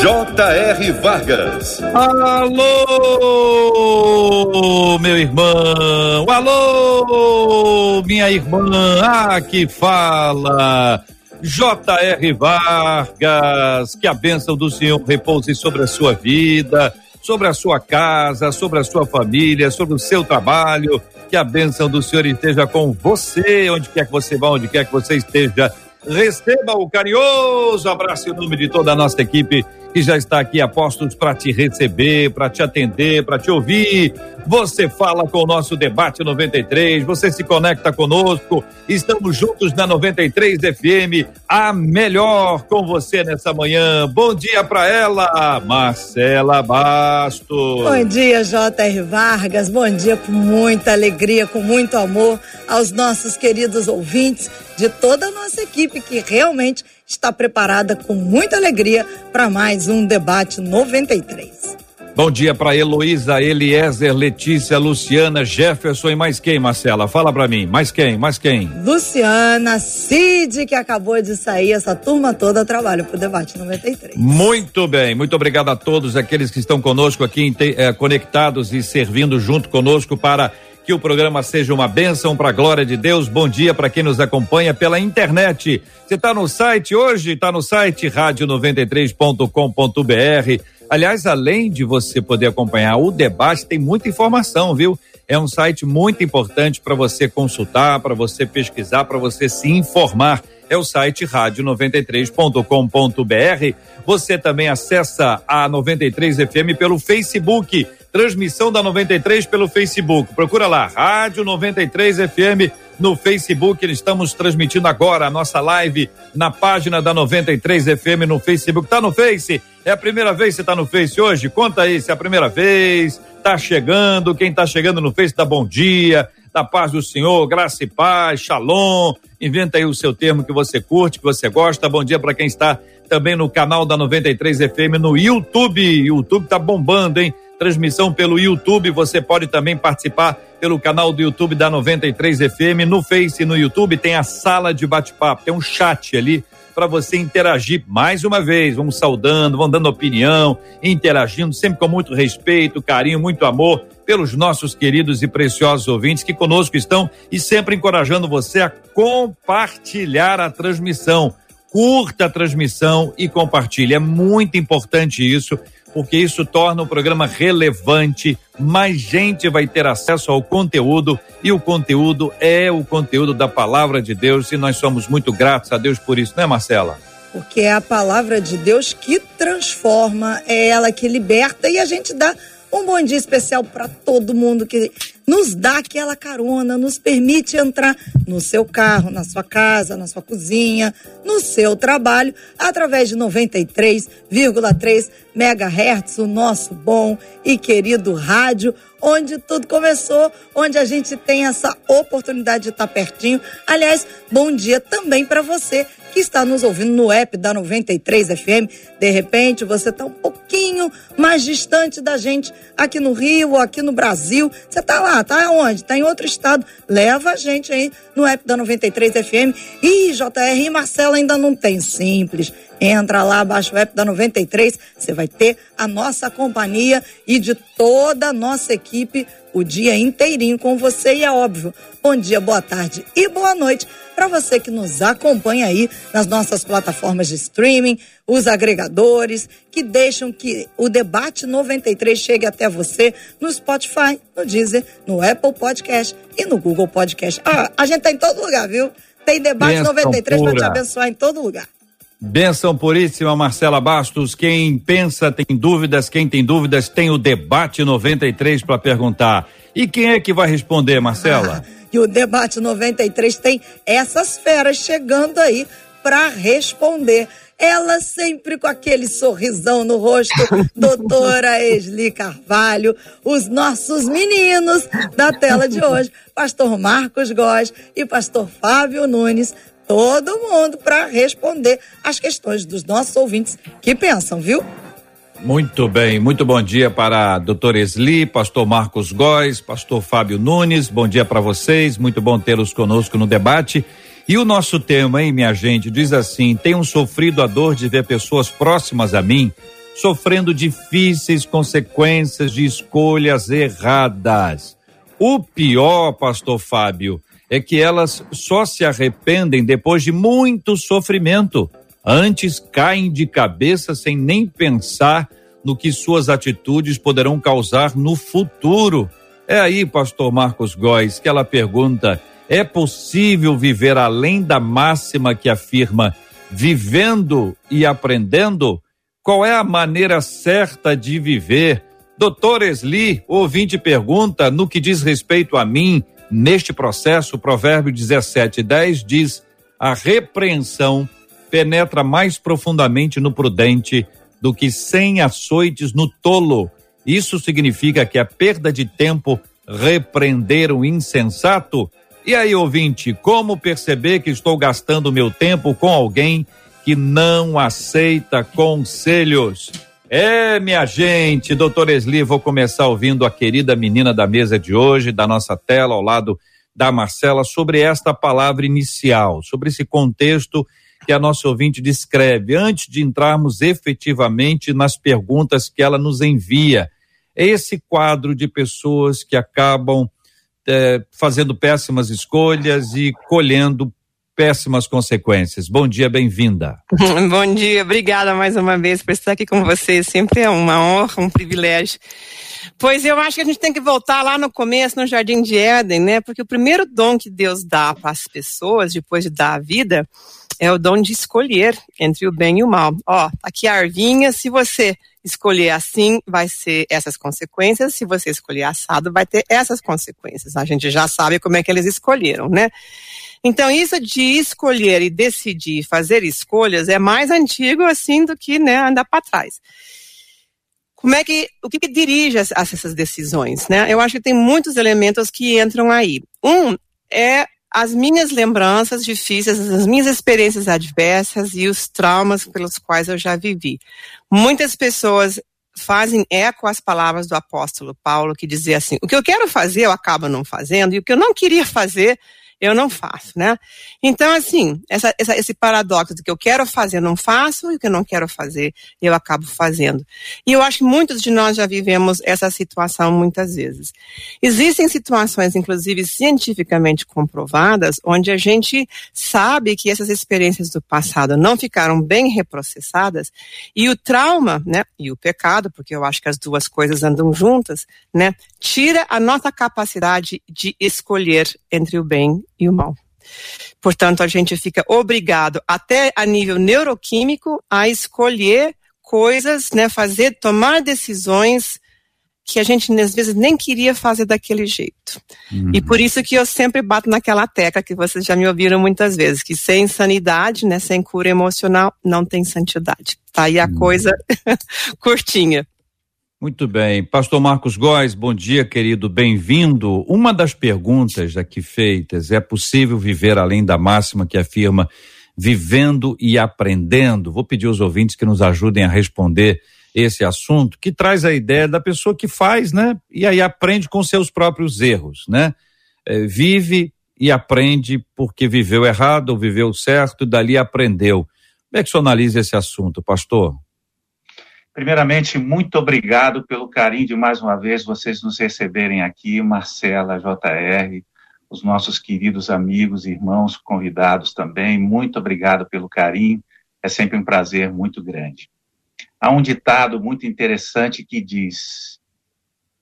J.R. Vargas. Alô, meu irmão. Alô, minha irmã. Ah, que fala. J.R. Vargas, que a bênção do Senhor repouse sobre a sua vida, sobre a sua casa, sobre a sua família, sobre o seu trabalho. Que a bênção do Senhor esteja com você, onde quer que você vá, onde quer que você esteja. Receba o carinhoso abraço em nome de toda a nossa equipe que já está aqui a postos para te receber, para te atender, para te ouvir. Você fala com o nosso debate 93, você se conecta conosco. Estamos juntos na 93 FM, a melhor com você nessa manhã. Bom dia para ela, Marcela Bastos. Bom dia, J.R. Vargas. Bom dia com muita alegria, com muito amor aos nossos queridos ouvintes de toda a nossa equipe que realmente está preparada com muita alegria para mais um debate 93. Bom dia para Heloísa, Eliezer, Letícia, Luciana, Jefferson e mais quem, Marcela? Fala para mim. Mais quem? Mais quem? Luciana, Cid, que acabou de sair, essa turma toda trabalha para o debate 93. Muito bem, muito obrigado a todos aqueles que estão conosco aqui, eh, conectados e servindo junto conosco para que o programa seja uma bênção para a glória de Deus. Bom dia para quem nos acompanha pela internet. Você está no site hoje? Está no site rádio93.com.br. Aliás, além de você poder acompanhar o debate, tem muita informação, viu? É um site muito importante para você consultar, para você pesquisar, para você se informar. É o site rádio93.com.br. Você também acessa a 93 FM pelo Facebook transmissão da 93 pelo Facebook. Procura lá, Rádio 93 FM no Facebook. Estamos transmitindo agora a nossa live na página da 93 FM no Facebook. Tá no Face? É a primeira vez que você tá no Face hoje? Conta aí se é a primeira vez, tá chegando, quem tá chegando no Face dá bom dia, da paz do Senhor, graça e paz, shalom. Inventa aí o seu termo que você curte, que você gosta. Bom dia para quem está também no canal da 93 FM no YouTube. YouTube tá bombando, hein? Transmissão pelo YouTube. Você pode também participar pelo canal do YouTube da 93 FM. No Face no YouTube tem a sala de bate-papo, tem um chat ali para você interagir mais uma vez. Vamos saudando, vão dando opinião, interagindo, sempre com muito respeito, carinho, muito amor pelos nossos queridos e preciosos ouvintes que conosco estão e sempre encorajando você a compartilhar a transmissão. Curta a transmissão e compartilhe. É muito importante isso porque isso torna o programa relevante, mais gente vai ter acesso ao conteúdo e o conteúdo é o conteúdo da palavra de Deus e nós somos muito gratos a Deus por isso, né, Marcela? Porque é a palavra de Deus que transforma, é ela que liberta e a gente dá um bom dia especial para todo mundo que nos dá aquela carona, nos permite entrar no seu carro, na sua casa, na sua cozinha, no seu trabalho, através de 93,3 MHz, o nosso bom e querido rádio, onde tudo começou, onde a gente tem essa oportunidade de estar pertinho. Aliás, bom dia também para você que está nos ouvindo no app da 93 FM. De repente, você está um pouquinho mais distante da gente aqui no Rio ou aqui no Brasil. Você está lá, tá onde? Está em outro estado. Leva a gente aí no app da 93 FM. E JR e Marcela ainda não tem simples. Entra lá, baixa o app da 93, você vai ter a nossa companhia e de toda a nossa equipe o dia inteirinho com você e é óbvio. Bom dia, boa tarde e boa noite para você que nos acompanha aí nas nossas plataformas de streaming, os agregadores que deixam que o debate 93 chegue até você no Spotify, no Deezer, no Apple Podcast e no Google Podcast. Ah, a gente tá em todo lugar, viu? Tem debate Benção 93 para te abençoar em todo lugar. Benção puríssima, Marcela Bastos. Quem pensa tem dúvidas, quem tem dúvidas tem o debate 93 para perguntar. E quem é que vai responder, Marcela? Ah, e o debate 93 tem essas feras chegando aí para responder. Ela sempre com aquele sorrisão no rosto, doutora Esli Carvalho, os nossos meninos da tela de hoje, pastor Marcos Góes e pastor Fábio Nunes, todo mundo para responder as questões dos nossos ouvintes que pensam, viu? Muito bem, muito bom dia para doutor Esli, pastor Marcos Góes, pastor Fábio Nunes, bom dia para vocês, muito bom tê-los conosco no debate. E o nosso tema, hein, minha gente, diz assim: tenho sofrido a dor de ver pessoas próximas a mim sofrendo difíceis consequências de escolhas erradas. O pior, pastor Fábio, é que elas só se arrependem depois de muito sofrimento. Antes caem de cabeça sem nem pensar no que suas atitudes poderão causar no futuro. É aí, pastor Marcos Góes, que ela pergunta: é possível viver além da máxima que afirma vivendo e aprendendo? Qual é a maneira certa de viver? Doutor Esli, ouvinte pergunta, no que diz respeito a mim, neste processo, o provérbio 17:10 diz: a repreensão penetra mais profundamente no prudente do que cem açoites no tolo. Isso significa que a perda de tempo repreender o insensato e aí, ouvinte, como perceber que estou gastando meu tempo com alguém que não aceita conselhos? É, minha gente, doutor Esli, vou começar ouvindo a querida menina da mesa de hoje, da nossa tela, ao lado da Marcela, sobre esta palavra inicial, sobre esse contexto que a nossa ouvinte descreve, antes de entrarmos efetivamente nas perguntas que ela nos envia. É esse quadro de pessoas que acabam é, fazendo péssimas escolhas e colhendo péssimas consequências. Bom dia, bem-vinda. Bom dia, obrigada mais uma vez por estar aqui com vocês. Sempre é uma honra, um privilégio. Pois eu acho que a gente tem que voltar lá no começo, no Jardim de Éden, né? Porque o primeiro dom que Deus dá para as pessoas, depois de dar a vida, é o dom de escolher entre o bem e o mal. Ó, aqui a arvinha, se você escolher assim, vai ser essas consequências. Se você escolher assado, vai ter essas consequências. A gente já sabe como é que eles escolheram, né? Então, isso de escolher e decidir, fazer escolhas, é mais antigo assim do que né, andar para trás. Como é que, o que, que dirige as, essas decisões, né? Eu acho que tem muitos elementos que entram aí. Um é as minhas lembranças difíceis, as minhas experiências adversas e os traumas pelos quais eu já vivi. Muitas pessoas fazem eco às palavras do apóstolo Paulo, que dizia assim: o que eu quero fazer eu acabo não fazendo, e o que eu não queria fazer eu não faço, né? Então, assim, essa, essa, esse paradoxo de que eu quero fazer, não faço, e o que eu não quero fazer, eu acabo fazendo. E eu acho que muitos de nós já vivemos essa situação muitas vezes. Existem situações, inclusive cientificamente comprovadas, onde a gente sabe que essas experiências do passado não ficaram bem reprocessadas, e o trauma, né, e o pecado, porque eu acho que as duas coisas andam juntas, né, tira a nossa capacidade de escolher entre o bem e o mal. Portanto, a gente fica obrigado, até a nível neuroquímico, a escolher coisas, né, fazer, tomar decisões que a gente às vezes nem queria fazer daquele jeito. Uhum. E por isso que eu sempre bato naquela tecla que vocês já me ouviram muitas vezes, que sem sanidade, né, sem cura emocional, não tem santidade. Tá aí a uhum. coisa curtinha. Muito bem. Pastor Marcos Góes, bom dia, querido, bem-vindo. Uma das perguntas aqui feitas é possível viver além da máxima que afirma vivendo e aprendendo? Vou pedir aos ouvintes que nos ajudem a responder esse assunto, que traz a ideia da pessoa que faz, né? E aí aprende com seus próprios erros, né? É, vive e aprende porque viveu errado ou viveu certo e dali aprendeu. Como é que o senhor analisa esse assunto, pastor? Primeiramente, muito obrigado pelo carinho de mais uma vez vocês nos receberem aqui, Marcela, JR, os nossos queridos amigos, irmãos, convidados também. Muito obrigado pelo carinho. É sempre um prazer muito grande. Há um ditado muito interessante que diz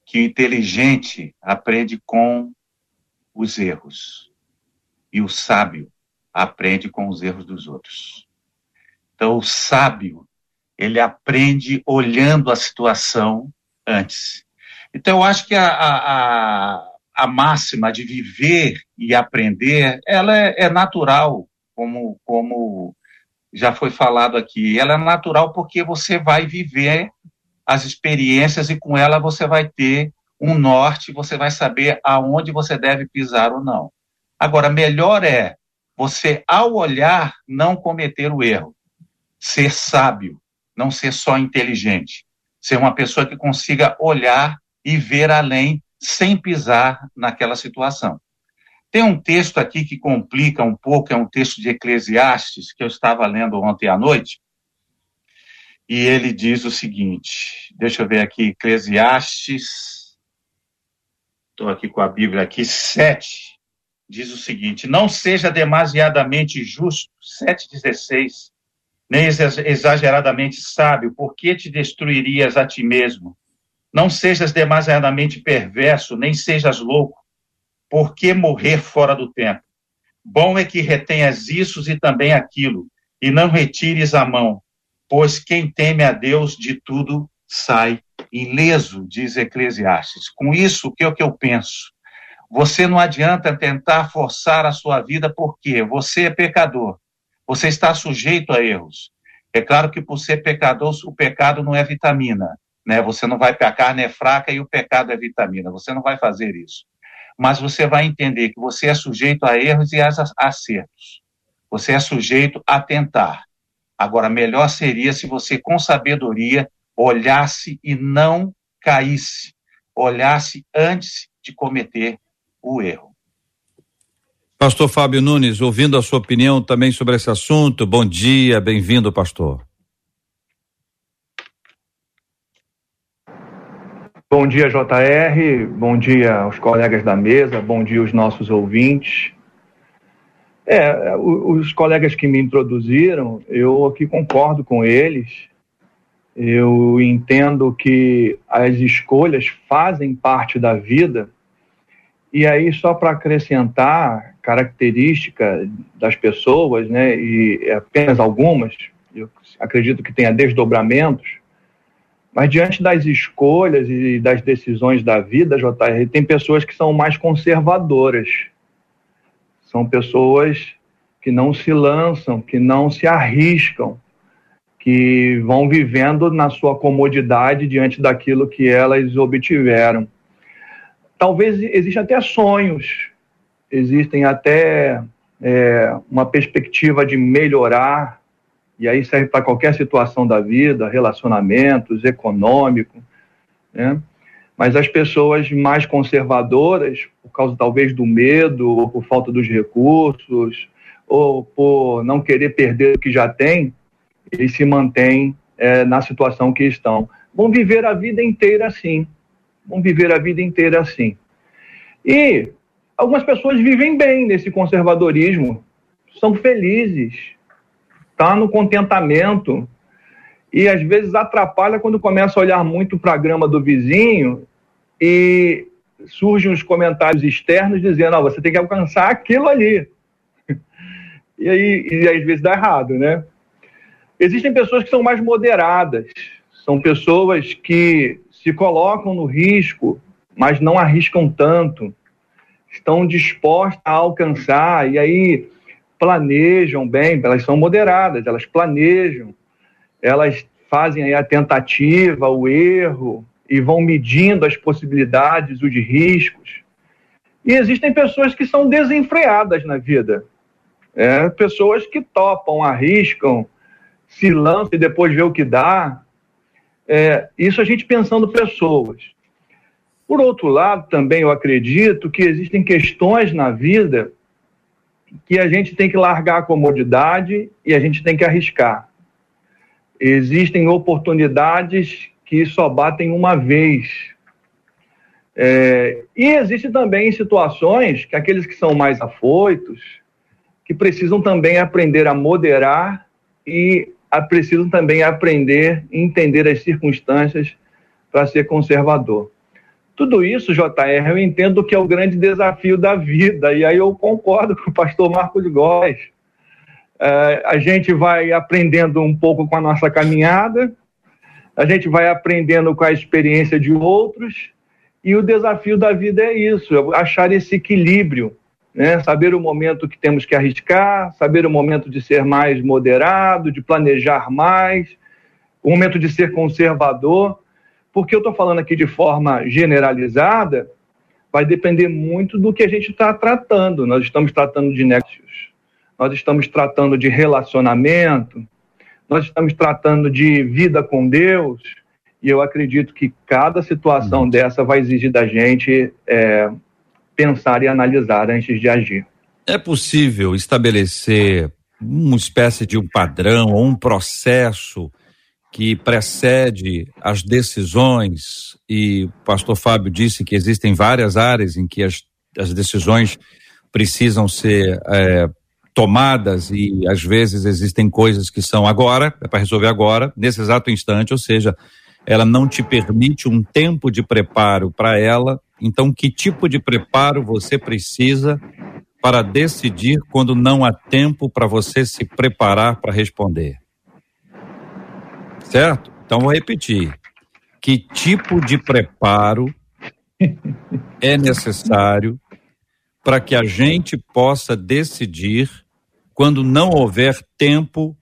que o inteligente aprende com os erros e o sábio aprende com os erros dos outros. Então, o sábio ele aprende olhando a situação antes. Então, eu acho que a, a, a máxima de viver e aprender, ela é, é natural, como, como já foi falado aqui. Ela é natural porque você vai viver as experiências e com ela você vai ter um norte, você vai saber aonde você deve pisar ou não. Agora, melhor é você, ao olhar, não cometer o erro. Ser sábio, não ser só inteligente. Ser uma pessoa que consiga olhar e ver além, sem pisar naquela situação. Tem um texto aqui que complica um pouco, é um texto de Eclesiastes, que eu estava lendo ontem à noite, e ele diz o seguinte: deixa eu ver aqui, Eclesiastes, estou aqui com a Bíblia aqui, 7, diz o seguinte: Não seja demasiadamente justo, 7,16, nem exageradamente sábio, porque te destruirias a ti mesmo. Não sejas demasiadamente perverso, nem sejas louco, porque morrer fora do tempo. Bom é que retenhas isso e também aquilo, e não retires a mão, pois quem teme a Deus de tudo sai ileso, diz Eclesiastes. Com isso, o que é o que eu penso? Você não adianta tentar forçar a sua vida, porque você é pecador. Você está sujeito a erros. É claro que por ser pecador, o pecado não é vitamina. Né? Você não vai, a carne é fraca e o pecado é vitamina. Você não vai fazer isso. Mas você vai entender que você é sujeito a erros e a acertos. Você é sujeito a tentar. Agora, melhor seria se você, com sabedoria, olhasse e não caísse, olhasse antes de cometer o erro. Pastor Fábio Nunes, ouvindo a sua opinião também sobre esse assunto. Bom dia, bem-vindo, pastor. Bom dia, JR. Bom dia aos colegas da mesa. Bom dia aos nossos ouvintes. É, os colegas que me introduziram, eu aqui concordo com eles. Eu entendo que as escolhas fazem parte da vida. E aí, só para acrescentar característica das pessoas, né, e apenas algumas, eu acredito que tenha desdobramentos, mas diante das escolhas e das decisões da vida, JR, tem pessoas que são mais conservadoras são pessoas que não se lançam, que não se arriscam, que vão vivendo na sua comodidade diante daquilo que elas obtiveram. Talvez existam até sonhos, existem até é, uma perspectiva de melhorar, e aí serve para qualquer situação da vida, relacionamentos, econômico, né? Mas as pessoas mais conservadoras, por causa talvez do medo, ou por falta dos recursos, ou por não querer perder o que já tem, eles se mantêm é, na situação que estão. Vão viver a vida inteira assim. Vão viver a vida inteira assim. E algumas pessoas vivem bem nesse conservadorismo, são felizes, tá no contentamento, e às vezes atrapalha quando começa a olhar muito para a grama do vizinho e surgem os comentários externos dizendo, oh, você tem que alcançar aquilo ali. e aí, e às vezes dá errado, né? Existem pessoas que são mais moderadas, são pessoas que se colocam no risco, mas não arriscam tanto, estão dispostas a alcançar, e aí planejam bem, elas são moderadas, elas planejam, elas fazem aí a tentativa, o erro e vão medindo as possibilidades, os riscos. E existem pessoas que são desenfreadas na vida. É, pessoas que topam, arriscam, se lançam e depois vê o que dá. É, isso a gente pensando pessoas. Por outro lado, também eu acredito que existem questões na vida que a gente tem que largar a comodidade e a gente tem que arriscar existem oportunidades que só batem uma vez. É, e existem também situações que aqueles que são mais afoitos, que precisam também aprender a moderar e precisam também aprender e entender as circunstâncias para ser conservador. Tudo isso, JR, eu entendo que é o grande desafio da vida, e aí eu concordo com o pastor Marco de Góes Uh, a gente vai aprendendo um pouco com a nossa caminhada, a gente vai aprendendo com a experiência de outros, e o desafio da vida é isso, é achar esse equilíbrio, né? saber o momento que temos que arriscar, saber o momento de ser mais moderado, de planejar mais, o momento de ser conservador, porque eu estou falando aqui de forma generalizada, vai depender muito do que a gente está tratando. Nós estamos tratando de negócios nós estamos tratando de relacionamento, nós estamos tratando de vida com Deus, e eu acredito que cada situação uhum. dessa vai exigir da gente é, pensar e analisar antes de agir. É possível estabelecer uma espécie de um padrão ou um processo que precede as decisões, e o pastor Fábio disse que existem várias áreas em que as, as decisões precisam ser é, tomadas e às vezes existem coisas que são agora, é para resolver agora, nesse exato instante, ou seja, ela não te permite um tempo de preparo para ela. Então, que tipo de preparo você precisa para decidir quando não há tempo para você se preparar para responder? Certo? Então, vou repetir. Que tipo de preparo é necessário para que a gente possa decidir quando não houver tempo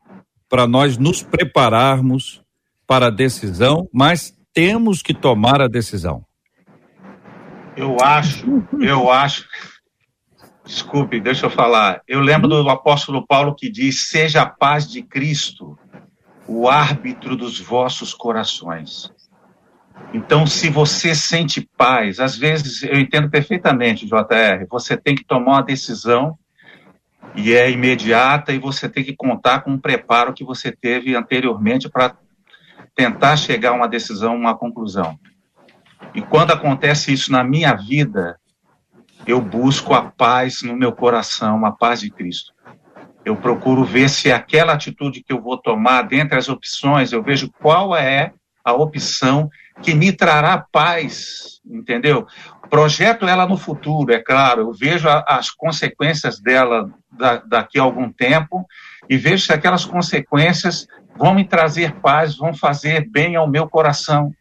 para nós nos prepararmos para a decisão, mas temos que tomar a decisão. Eu acho, eu acho. Desculpe, deixa eu falar. Eu lembro do apóstolo Paulo que diz: Seja a paz de Cristo o árbitro dos vossos corações. Então, se você sente paz, às vezes eu entendo perfeitamente, JR, você tem que tomar uma decisão e é imediata e você tem que contar com um preparo que você teve anteriormente para tentar chegar a uma decisão, uma conclusão. E quando acontece isso na minha vida, eu busco a paz no meu coração, a paz de Cristo. Eu procuro ver se aquela atitude que eu vou tomar, dentre as opções, eu vejo qual é a opção que me trará paz, entendeu? Projeto ela no futuro, é claro, eu vejo a, as consequências dela da, daqui a algum tempo e vejo se aquelas consequências vão me trazer paz, vão fazer bem ao meu coração.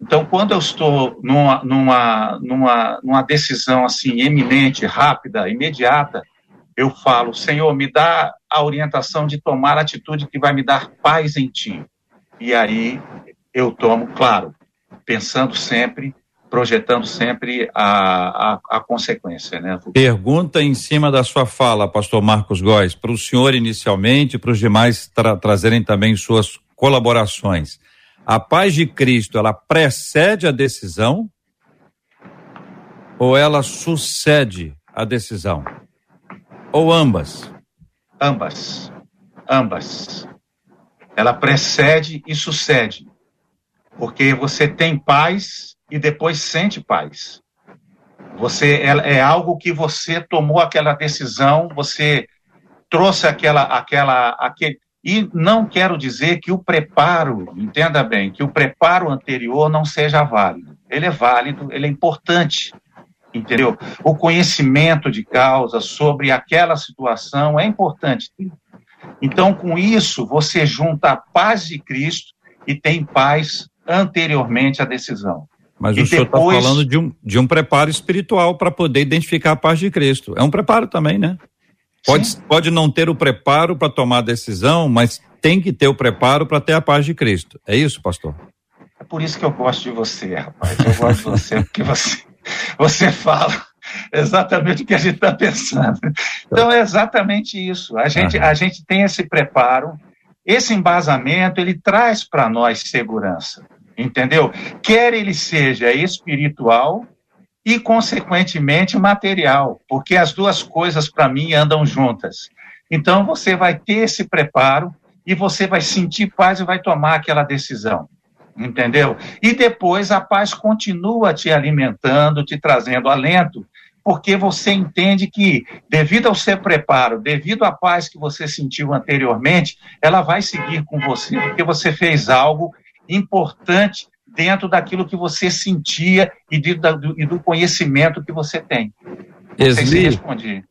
Então, quando eu estou numa, numa, numa, numa decisão assim eminente, rápida, imediata, eu falo, Senhor, me dá a orientação de tomar a atitude que vai me dar paz em Ti. E aí eu tomo, claro, pensando sempre, projetando sempre a, a, a consequência. Né? Pergunta em cima da sua fala, pastor Marcos Góes, para o senhor inicialmente, para os demais tra trazerem também suas colaborações. A paz de Cristo, ela precede a decisão ou ela sucede a decisão? Ou ambas? Ambas. Ambas. Ela precede e sucede. Porque você tem paz e depois sente paz. Você é, é algo que você tomou aquela decisão, você trouxe aquela aquela aquele e não quero dizer que o preparo, entenda bem, que o preparo anterior não seja válido. Ele é válido, ele é importante, entendeu? O conhecimento de causa sobre aquela situação é importante. Então, com isso, você junta a paz de Cristo e tem paz anteriormente à decisão. Mas e o senhor está falando de um, de um preparo espiritual para poder identificar a paz de Cristo. É um preparo também, né? Pode, pode não ter o preparo para tomar a decisão, mas tem que ter o preparo para ter a paz de Cristo. É isso, pastor? É por isso que eu gosto de você, rapaz. Eu gosto de você, porque você, você fala exatamente o que a gente está pensando. Então é exatamente isso. A gente, a gente tem esse preparo, esse embasamento, ele traz para nós segurança, entendeu? Quer ele seja espiritual e, consequentemente, material, porque as duas coisas, para mim, andam juntas. Então, você vai ter esse preparo e você vai sentir paz e vai tomar aquela decisão entendeu? E depois a paz continua te alimentando, te trazendo alento, porque você entende que, devido ao seu preparo, devido à paz que você sentiu anteriormente, ela vai seguir com você, porque você fez algo importante dentro daquilo que você sentia e, de, do, e do, conhecimento que você tem. Esli, respondi.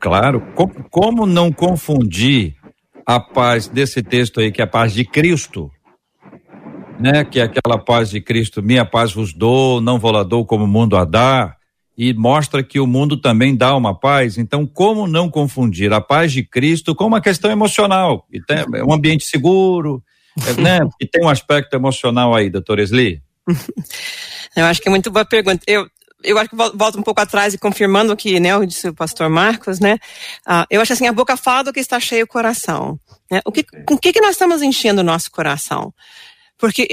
Claro. como não confundir a paz desse texto aí, que é a paz de Cristo, né? Que é aquela paz de Cristo, minha paz vos dou, não vou lá dou como o mundo a dá, e mostra que o mundo também dá uma paz. Então, como não confundir a paz de Cristo com uma questão emocional? E tem, é um ambiente seguro, é, né? E tem um aspecto emocional aí, doutor Esli? Eu acho que é muito boa pergunta. Eu, eu acho que volto um pouco atrás e confirmando o que, né, o disse o pastor Marcos, né, uh, eu acho assim, a boca fala do que está cheio o coração, né, o que, com que que nós estamos enchendo o nosso coração? Porque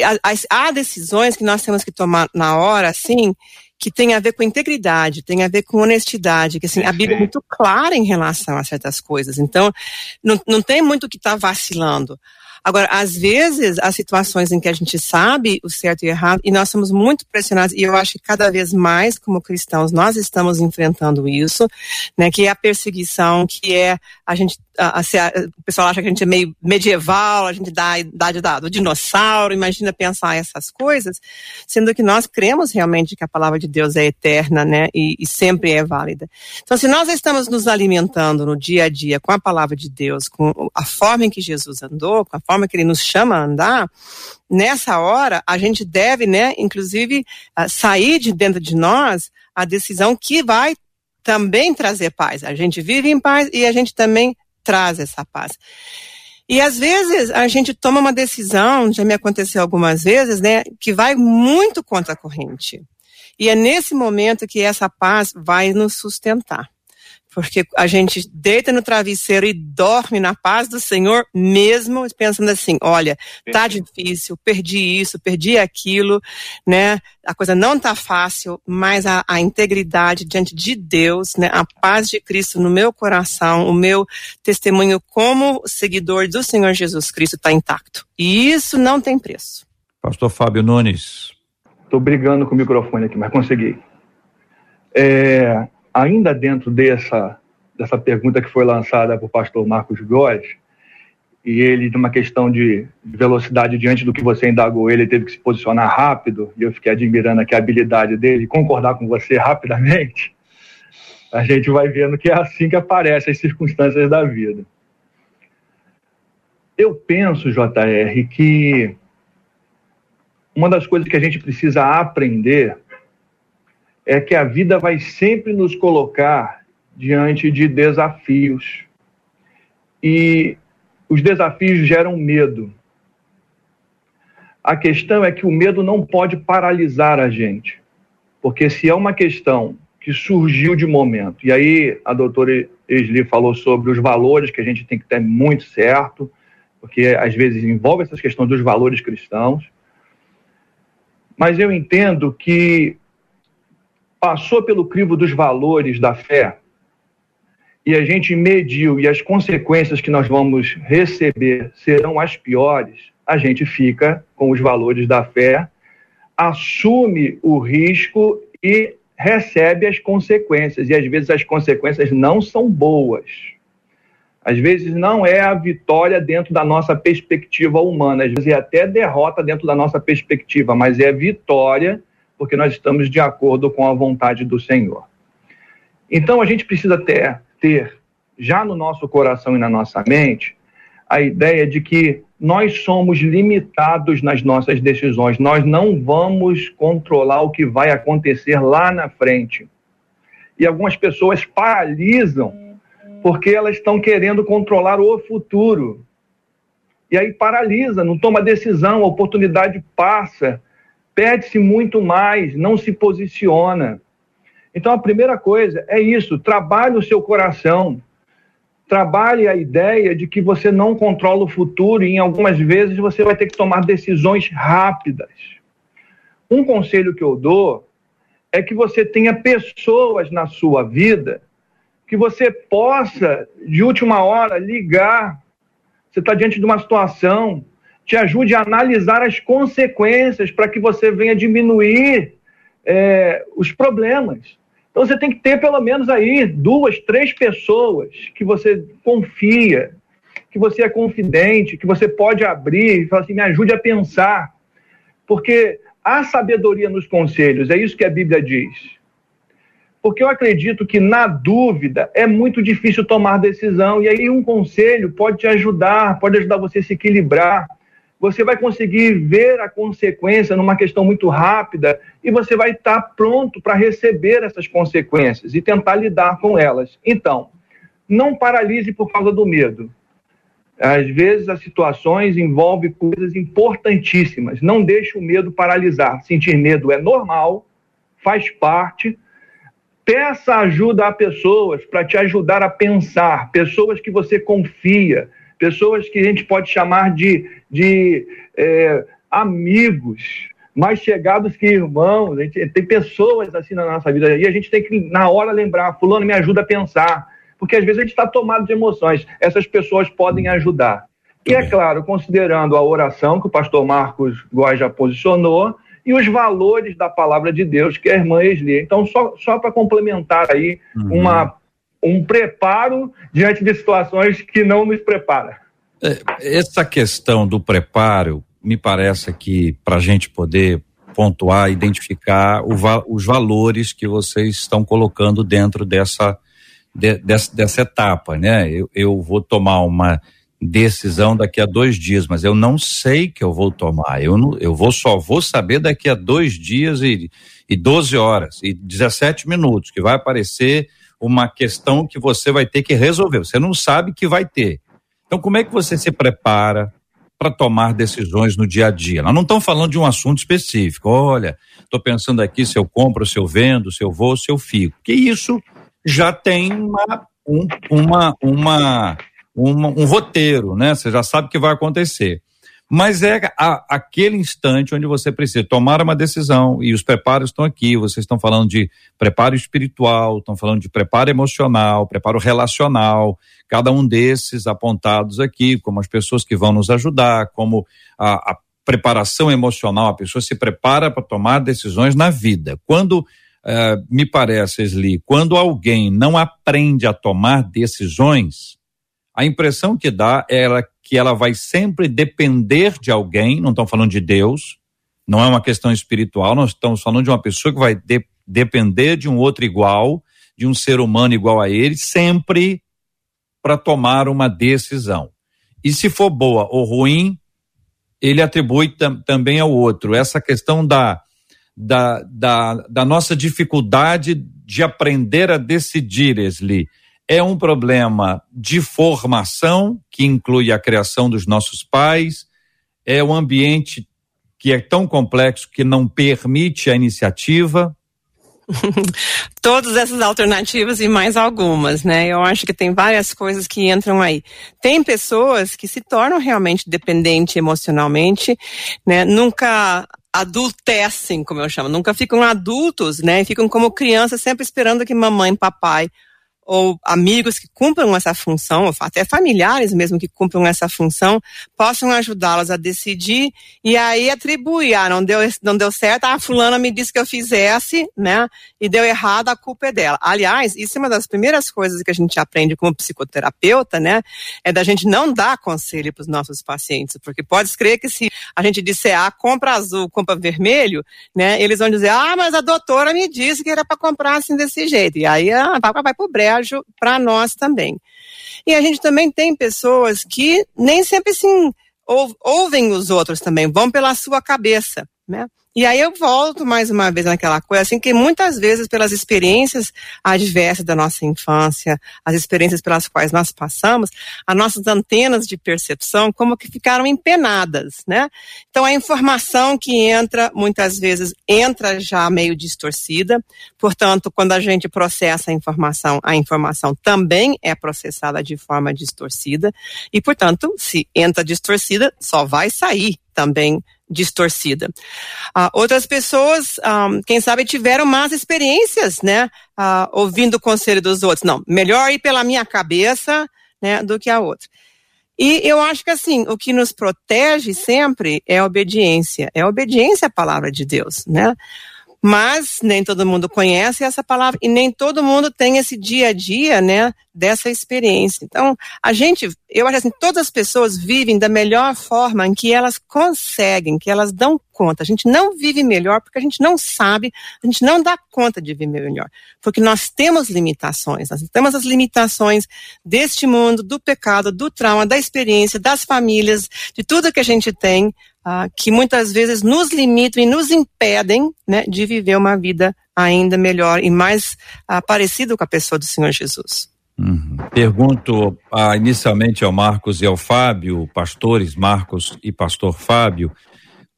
há decisões que nós temos que tomar na hora, assim, que tem a ver com integridade, tem a ver com honestidade, que assim, a Bíblia é muito clara em relação a certas coisas. Então, não, não tem muito que estar tá vacilando. Agora, às vezes, há situações em que a gente sabe o certo e o errado, e nós somos muito pressionados, e eu acho que cada vez mais, como cristãos, nós estamos enfrentando isso, né, que é a perseguição, que é a gente a, a, o pessoal acha que a gente é meio medieval, a gente dá a idade da, do dinossauro, imagina pensar essas coisas, sendo que nós cremos realmente que a palavra de Deus é eterna, né, e, e, sempre é válida. Então, se nós estamos nos alimentando no dia a dia com a palavra de Deus, com a forma em que Jesus andou, com a forma que ele nos chama a andar, nessa hora a gente deve, né, inclusive, sair de dentro de nós a decisão que vai também trazer paz. A gente vive em paz e a gente também traz essa paz. E às vezes a gente toma uma decisão, já me aconteceu algumas vezes, né, que vai muito contra a corrente. E é nesse momento que essa paz vai nos sustentar porque a gente deita no travesseiro e dorme na paz do Senhor, mesmo pensando assim: olha, tá difícil, perdi isso, perdi aquilo, né? A coisa não tá fácil, mas a, a integridade diante de Deus, né? A paz de Cristo no meu coração, o meu testemunho como seguidor do Senhor Jesus Cristo está intacto. E isso não tem preço. Pastor Fábio Nunes. Estou brigando com o microfone aqui, mas consegui. É, ainda dentro dessa, dessa pergunta que foi lançada por pastor Marcos Góes, e ele, numa questão de velocidade diante do que você indagou, ele teve que se posicionar rápido, e eu fiquei admirando aqui a habilidade dele, concordar com você rapidamente, a gente vai vendo que é assim que aparecem as circunstâncias da vida. Eu penso, JR, que uma das coisas que a gente precisa aprender é que a vida vai sempre nos colocar diante de desafios. E os desafios geram medo. A questão é que o medo não pode paralisar a gente. Porque se é uma questão que surgiu de momento, e aí a doutora Esli falou sobre os valores que a gente tem que ter muito certo, porque às vezes envolve essas questões dos valores cristãos. Mas eu entendo que passou pelo crivo dos valores da fé e a gente mediu e as consequências que nós vamos receber serão as piores, a gente fica com os valores da fé, assume o risco e recebe as consequências. E às vezes as consequências não são boas. Às vezes não é a vitória dentro da nossa perspectiva humana, às vezes é até derrota dentro da nossa perspectiva, mas é vitória porque nós estamos de acordo com a vontade do Senhor. Então a gente precisa ter, ter já no nosso coração e na nossa mente a ideia de que nós somos limitados nas nossas decisões, nós não vamos controlar o que vai acontecer lá na frente. E algumas pessoas paralisam porque elas estão querendo controlar o futuro. E aí paralisa, não toma decisão, a oportunidade passa pede-se muito mais, não se posiciona. Então, a primeira coisa é isso: trabalhe o seu coração. Trabalhe a ideia de que você não controla o futuro e, em algumas vezes, você vai ter que tomar decisões rápidas. Um conselho que eu dou é que você tenha pessoas na sua vida que você possa, de última hora, ligar. Você está diante de uma situação, te ajude a analisar as consequências para que você venha diminuir é, os problemas. Então você tem que ter pelo menos aí duas, três pessoas que você confia, que você é confidente, que você pode abrir e falar assim, me ajude a pensar. Porque há sabedoria nos conselhos, é isso que a Bíblia diz. Porque eu acredito que na dúvida é muito difícil tomar decisão, e aí um conselho pode te ajudar, pode ajudar você a se equilibrar você vai conseguir ver a consequência numa questão muito rápida e você vai estar pronto para receber essas consequências e tentar lidar com elas. Então, não paralise por causa do medo. Às vezes as situações envolvem coisas importantíssimas. Não deixe o medo paralisar. Sentir medo é normal, faz parte, Peça ajuda a pessoas para te ajudar a pensar, pessoas que você confia, pessoas que a gente pode chamar de, de é, amigos, mais chegados que irmãos. Gente, tem pessoas assim na nossa vida e a gente tem que, na hora, lembrar: Fulano me ajuda a pensar. Porque às vezes a gente está tomado de emoções. Essas pessoas podem ajudar. E é claro, considerando a oração que o pastor Marcos Góes já posicionou e os valores da palavra de Deus que a irmã Esli. Então, só, só para complementar aí uhum. uma, um preparo diante de situações que não nos prepara. É, essa questão do preparo, me parece que para a gente poder pontuar, identificar os valores que vocês estão colocando dentro dessa, de, dessa, dessa etapa, né? Eu, eu vou tomar uma decisão daqui a dois dias, mas eu não sei que eu vou tomar. Eu, não, eu vou só vou saber daqui a dois dias e, e 12 horas e 17 minutos, que vai aparecer uma questão que você vai ter que resolver. Você não sabe que vai ter. Então, como é que você se prepara para tomar decisões no dia a dia? Nós não estamos falando de um assunto específico. Olha, estou pensando aqui se eu compro, se eu vendo, se eu vou, se eu fico. Que isso já tem uma, um, uma, uma uma, um roteiro, né? Você já sabe o que vai acontecer. Mas é a, aquele instante onde você precisa tomar uma decisão e os preparos estão aqui. Vocês estão falando de preparo espiritual, estão falando de preparo emocional, preparo relacional, cada um desses apontados aqui, como as pessoas que vão nos ajudar, como a, a preparação emocional, a pessoa se prepara para tomar decisões na vida. Quando, uh, me parece, Esli, quando alguém não aprende a tomar decisões, a impressão que dá é que ela vai sempre depender de alguém, não estamos falando de Deus, não é uma questão espiritual, nós estamos falando de uma pessoa que vai de, depender de um outro igual, de um ser humano igual a ele, sempre para tomar uma decisão. E se for boa ou ruim, ele atribui tam, também ao outro. Essa questão da, da, da, da nossa dificuldade de aprender a decidir, Esli é um problema de formação, que inclui a criação dos nossos pais, é um ambiente que é tão complexo que não permite a iniciativa. Todas essas alternativas e mais algumas, né? Eu acho que tem várias coisas que entram aí. Tem pessoas que se tornam realmente dependentes emocionalmente, né? Nunca adultecem, como eu chamo, nunca ficam adultos, né? Ficam como crianças sempre esperando que mamãe e papai ou amigos que cumpram essa função, ou até familiares mesmo que cumpram essa função, possam ajudá-los a decidir e aí atribuir, ah, não deu, não deu certo, ah, fulana me disse que eu fizesse, né, e deu errado, a culpa é dela. Aliás, isso é uma das primeiras coisas que a gente aprende como psicoterapeuta, né, é da gente não dar conselho para os nossos pacientes, porque pode crer que se a gente disser, ah, compra azul, compra vermelho, né, eles vão dizer, ah, mas a doutora me disse que era para comprar assim desse jeito, e aí ah, vai, vai pro brejo para nós também. E a gente também tem pessoas que nem sempre assim ouvem os outros também, vão pela sua cabeça, né? E aí eu volto mais uma vez naquela coisa, assim, que muitas vezes pelas experiências adversas da nossa infância, as experiências pelas quais nós passamos, as nossas antenas de percepção como que ficaram empenadas, né? Então a informação que entra, muitas vezes entra já meio distorcida, portanto, quando a gente processa a informação, a informação também é processada de forma distorcida, e portanto, se entra distorcida, só vai sair também distorcida. Uh, outras pessoas, ah, quem sabe, tiveram más experiências, né? Uh, ouvindo o conselho dos outros. Não, melhor ir pela minha cabeça, né, do que a outra. E eu acho que assim, o que nos protege sempre é a obediência. É a obediência à palavra de Deus, né? Mas nem todo mundo conhece essa palavra e nem todo mundo tem esse dia a dia, né, dessa experiência. Então, a gente, eu acho assim, todas as pessoas vivem da melhor forma em que elas conseguem, que elas dão conta. A gente não vive melhor porque a gente não sabe, a gente não dá conta de viver melhor. Porque nós temos limitações, nós temos as limitações deste mundo, do pecado, do trauma, da experiência, das famílias, de tudo que a gente tem ah, que muitas vezes nos limitam e nos impedem né, de viver uma vida ainda melhor e mais ah, parecido com a pessoa do Senhor Jesus. Uhum. Pergunto ah, inicialmente ao Marcos e ao Fábio, pastores Marcos e pastor Fábio,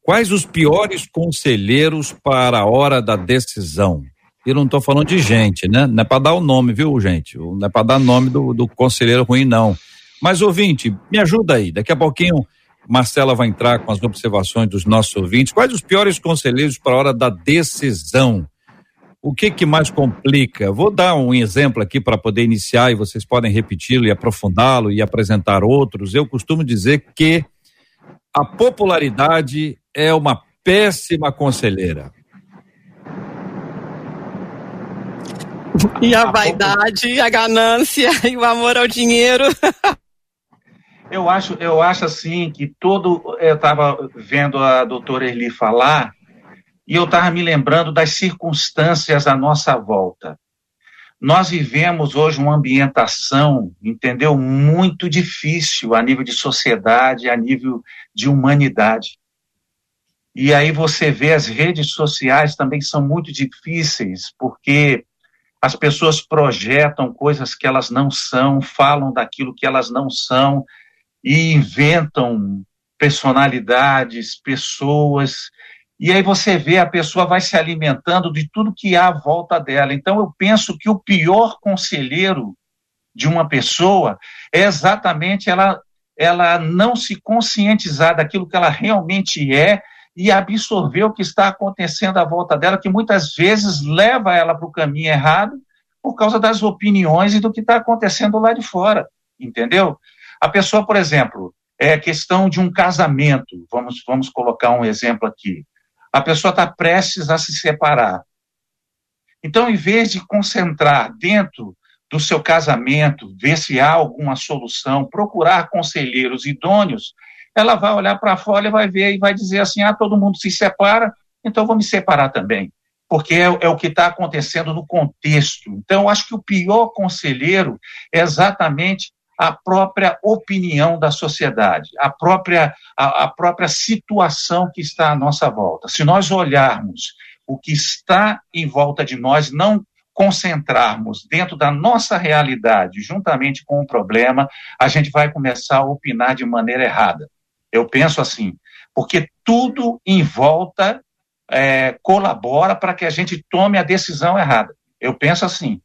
quais os piores conselheiros para a hora da decisão? E não estou falando de gente, né? Não é para dar o nome, viu, gente? Não é para dar nome do, do conselheiro ruim, não. Mas, ouvinte, me ajuda aí. Daqui a pouquinho, Marcela vai entrar com as observações dos nossos ouvintes. Quais os piores conselheiros para a hora da decisão? O que que mais complica? Vou dar um exemplo aqui para poder iniciar e vocês podem repeti-lo e aprofundá-lo e apresentar outros. Eu costumo dizer que a popularidade é uma péssima conselheira. E a, a vaidade, a ganância e o amor ao dinheiro. eu acho, eu acho assim que todo. Eu estava vendo a doutora Erli falar, e eu estava me lembrando das circunstâncias à nossa volta. Nós vivemos hoje uma ambientação, entendeu, muito difícil a nível de sociedade, a nível de humanidade. E aí você vê as redes sociais também são muito difíceis, porque as pessoas projetam coisas que elas não são, falam daquilo que elas não são e inventam personalidades, pessoas. E aí você vê a pessoa vai se alimentando de tudo que há à volta dela. Então eu penso que o pior conselheiro de uma pessoa é exatamente ela ela não se conscientizar daquilo que ela realmente é e absorver o que está acontecendo à volta dela, que muitas vezes leva ela para o caminho errado por causa das opiniões e do que está acontecendo lá de fora, entendeu? A pessoa, por exemplo, é questão de um casamento, vamos, vamos colocar um exemplo aqui. A pessoa está prestes a se separar. Então, em vez de concentrar dentro do seu casamento, ver se há alguma solução, procurar conselheiros idôneos, ela vai olhar para fora e vai ver e vai dizer assim: ah, todo mundo se separa, então vou me separar também. Porque é, é o que está acontecendo no contexto. Então, eu acho que o pior conselheiro é exatamente a própria opinião da sociedade, a própria, a, a própria situação que está à nossa volta. Se nós olharmos o que está em volta de nós, não concentrarmos dentro da nossa realidade, juntamente com o problema, a gente vai começar a opinar de maneira errada. Eu penso assim, porque tudo em volta é, colabora para que a gente tome a decisão errada. Eu penso assim,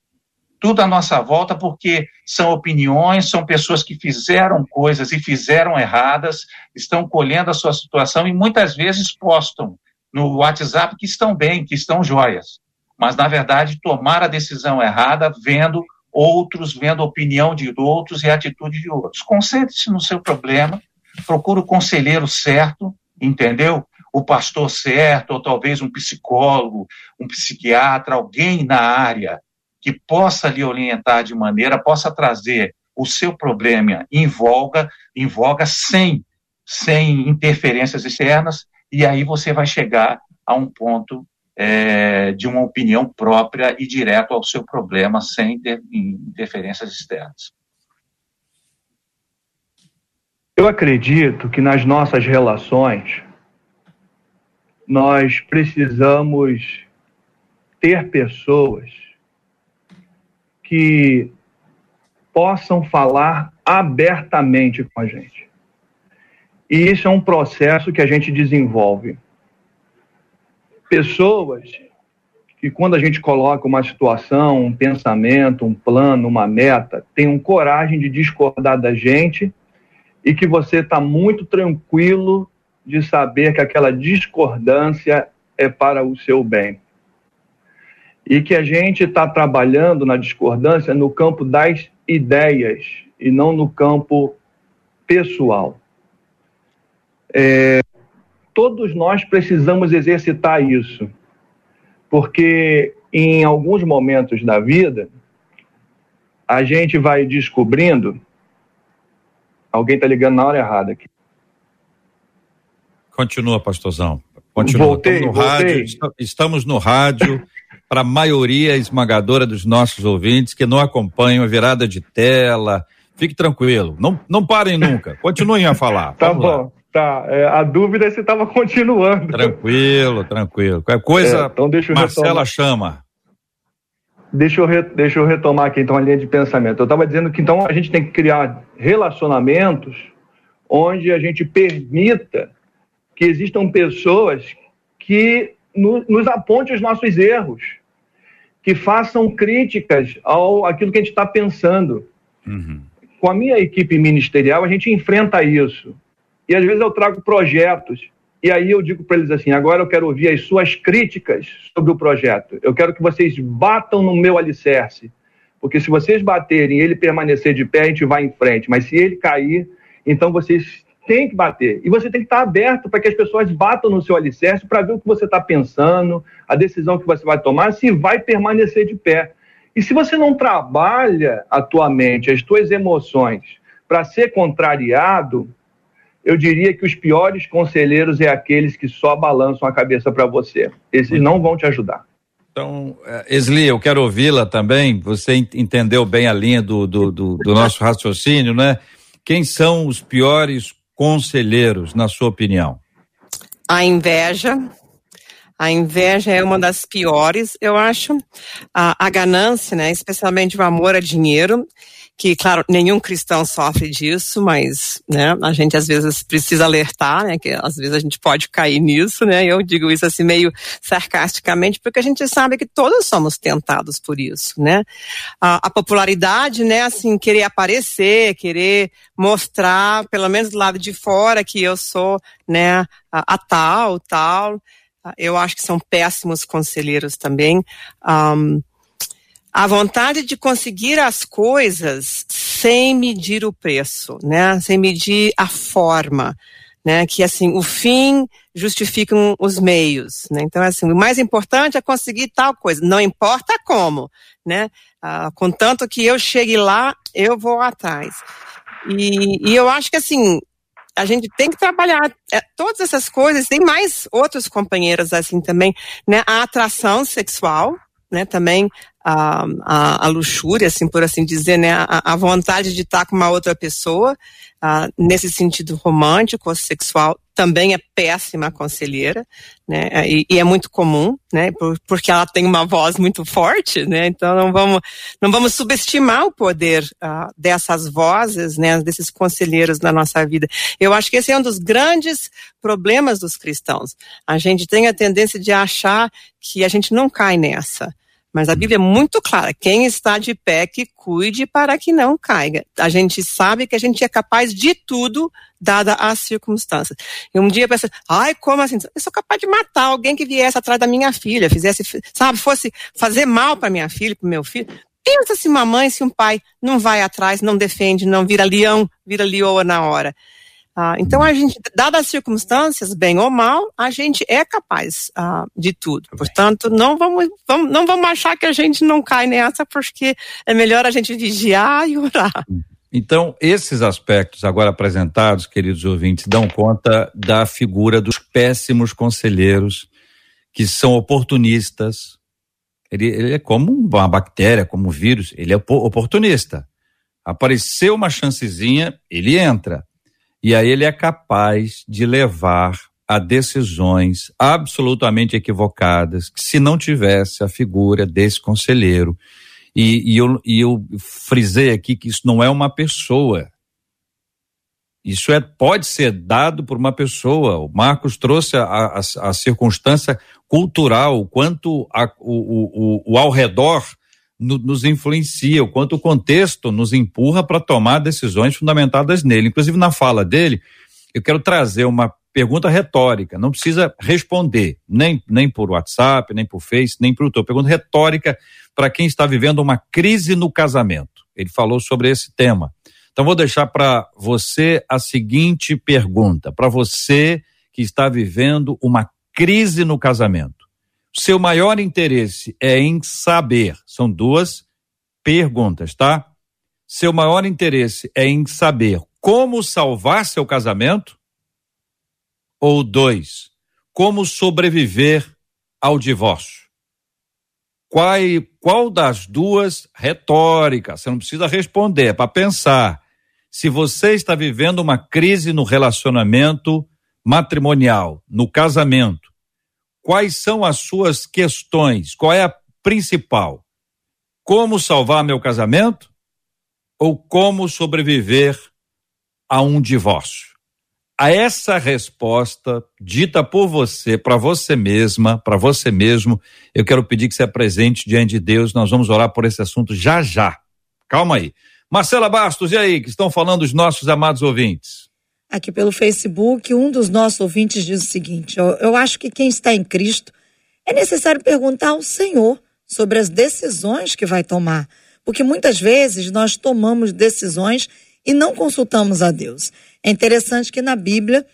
tudo à nossa volta, porque são opiniões, são pessoas que fizeram coisas e fizeram erradas, estão colhendo a sua situação e muitas vezes postam no WhatsApp que estão bem, que estão joias. Mas, na verdade, tomar a decisão errada vendo outros, vendo a opinião de outros e a atitude de outros. Concentre-se no seu problema, procura o conselheiro certo, entendeu? O pastor certo, ou talvez um psicólogo, um psiquiatra, alguém na área que possa lhe orientar de maneira, possa trazer o seu problema em voga, em voga sem, sem interferências externas, e aí você vai chegar a um ponto é, de uma opinião própria e direto ao seu problema, sem inter, interferências externas. Eu acredito que nas nossas relações nós precisamos ter pessoas que possam falar abertamente com a gente. E isso é um processo que a gente desenvolve. Pessoas que, quando a gente coloca uma situação, um pensamento, um plano, uma meta, tenham coragem de discordar da gente e que você está muito tranquilo de saber que aquela discordância é para o seu bem. E que a gente está trabalhando na discordância no campo das ideias e não no campo pessoal. É, todos nós precisamos exercitar isso, porque em alguns momentos da vida a gente vai descobrindo Alguém está ligando na hora errada aqui. Continua, pastorzão. Continua. Voltei, estamos no voltei. rádio, estamos no rádio para a maioria esmagadora dos nossos ouvintes que não acompanham a virada de tela. Fique tranquilo. Não, não parem nunca. Continuem a falar. Tá Vamos lá. bom. Tá, é, a dúvida é se estava continuando. Tranquilo, tranquilo. Qualquer coisa, É, então deixa eu Marcela retomar. chama. Deixa eu, re- deixa eu retomar aqui então a linha de pensamento. Eu estava dizendo que então a gente tem que criar relacionamentos onde a gente permita que existam pessoas que no- nos apontem os nossos erros. Que façam críticas ao aquilo que a gente está pensando. Uhum. Com a minha equipe ministerial, a gente enfrenta isso. E às vezes eu trago projetos. E aí eu digo para eles assim: agora eu quero ouvir as suas críticas sobre o projeto. Eu quero que vocês batam no meu alicerce. Porque se vocês baterem e ele permanecer de pé, a gente vai em frente. Mas se ele cair, então vocês têm que bater. E você tem que estar aberto para que as pessoas batam no seu alicerce para ver o que você está pensando, a decisão que você vai tomar, se vai permanecer de pé. E se você não trabalha a tua mente, as tuas emoções, para ser contrariado, eu diria que os piores conselheiros é aqueles que só balançam a cabeça para você. Esses não vão te ajudar. Então, eh, Esli, eu quero ouvi-la também. Você entendeu bem a linha do, do, do, do nosso raciocínio, né? Quem são os piores conselheiros, na sua opinião? A inveja. A inveja é uma das piores, eu acho. A, a ganância, né? Especialmente o amor a dinheiro que, claro, nenhum cristão sofre disso, mas, né, a gente às vezes precisa alertar, né, que às vezes a gente pode cair nisso, né, eu digo isso assim meio sarcasticamente, porque a gente sabe que todos somos tentados por isso, né. A, a popularidade, né, assim, querer aparecer, querer mostrar, pelo menos do lado de fora, que eu sou, né, a, a tal, tal, eu acho que são péssimos conselheiros também. Um, a vontade de conseguir as coisas sem medir o preço, né? Sem medir a forma, né? Que assim, o fim justifica os meios, né? Então, assim, o mais importante é conseguir tal coisa, não importa como, né? Ah, contanto que eu chegue lá, eu vou atrás. E, e eu acho que assim, a gente tem que trabalhar é, todas essas coisas. Tem mais outros companheiros assim também, né? A atração sexual, né? Também a, a, a, luxúria, assim por assim dizer, né, a, a vontade de estar com uma outra pessoa, uh, nesse sentido romântico ou sexual, também é péssima conselheira, né, e, e, é muito comum, né, por, porque ela tem uma voz muito forte, né, então não vamos, não vamos subestimar o poder uh, dessas vozes, né, desses conselheiros na nossa vida. Eu acho que esse é um dos grandes problemas dos cristãos. A gente tem a tendência de achar que a gente não cai nessa. Mas a Bíblia é muito clara: quem está de pé, que cuide para que não caiga. A gente sabe que a gente é capaz de tudo, dada as circunstâncias. E um dia eu pensei, ai, como assim? Eu sou capaz de matar alguém que viesse atrás da minha filha, fizesse, sabe, fosse fazer mal para minha filha, para meu filho. Pensa se uma mãe, se um pai não vai atrás, não defende, não vira leão, vira leoa na hora. Ah, então, a gente, dadas as circunstâncias, bem ou mal, a gente é capaz ah, de tudo. Portanto, não vamos, vamos, não vamos achar que a gente não cai nessa, porque é melhor a gente vigiar e orar. Então, esses aspectos agora apresentados, queridos ouvintes, dão conta da figura dos péssimos conselheiros que são oportunistas. Ele, ele é como uma bactéria, como um vírus, ele é oportunista. Apareceu uma chancezinha, ele entra. E aí ele é capaz de levar a decisões absolutamente equivocadas, que se não tivesse a figura desse conselheiro. E, e, eu, e eu frisei aqui que isso não é uma pessoa. Isso é, pode ser dado por uma pessoa. O Marcos trouxe a, a, a circunstância cultural, o quanto a, o, o, o ao redor no, nos influencia, o quanto o contexto nos empurra para tomar decisões fundamentadas nele. Inclusive, na fala dele, eu quero trazer uma pergunta retórica, não precisa responder, nem, nem por WhatsApp, nem por Face, nem por YouTube. Pergunta retórica para quem está vivendo uma crise no casamento. Ele falou sobre esse tema. Então, vou deixar para você a seguinte pergunta: para você que está vivendo uma crise no casamento seu maior interesse é em saber, são duas perguntas, tá? Seu maior interesse é em saber como salvar seu casamento? Ou dois, como sobreviver ao divórcio? Qual, qual das duas retórica? Você não precisa responder, é para pensar. Se você está vivendo uma crise no relacionamento matrimonial, no casamento, Quais são as suas questões? Qual é a principal? Como salvar meu casamento ou como sobreviver a um divórcio? a essa resposta dita por você, para você mesma, para você mesmo, eu quero pedir que você apresente diante de Deus. Nós vamos orar por esse assunto já já. Calma aí. Marcela Bastos, e aí, que estão falando os nossos amados ouvintes? Aqui pelo Facebook, um dos nossos ouvintes diz o seguinte: eu, eu acho que quem está em Cristo é necessário perguntar ao Senhor sobre as decisões que vai tomar. Porque muitas vezes nós tomamos decisões e não consultamos a Deus. É interessante que na Bíblia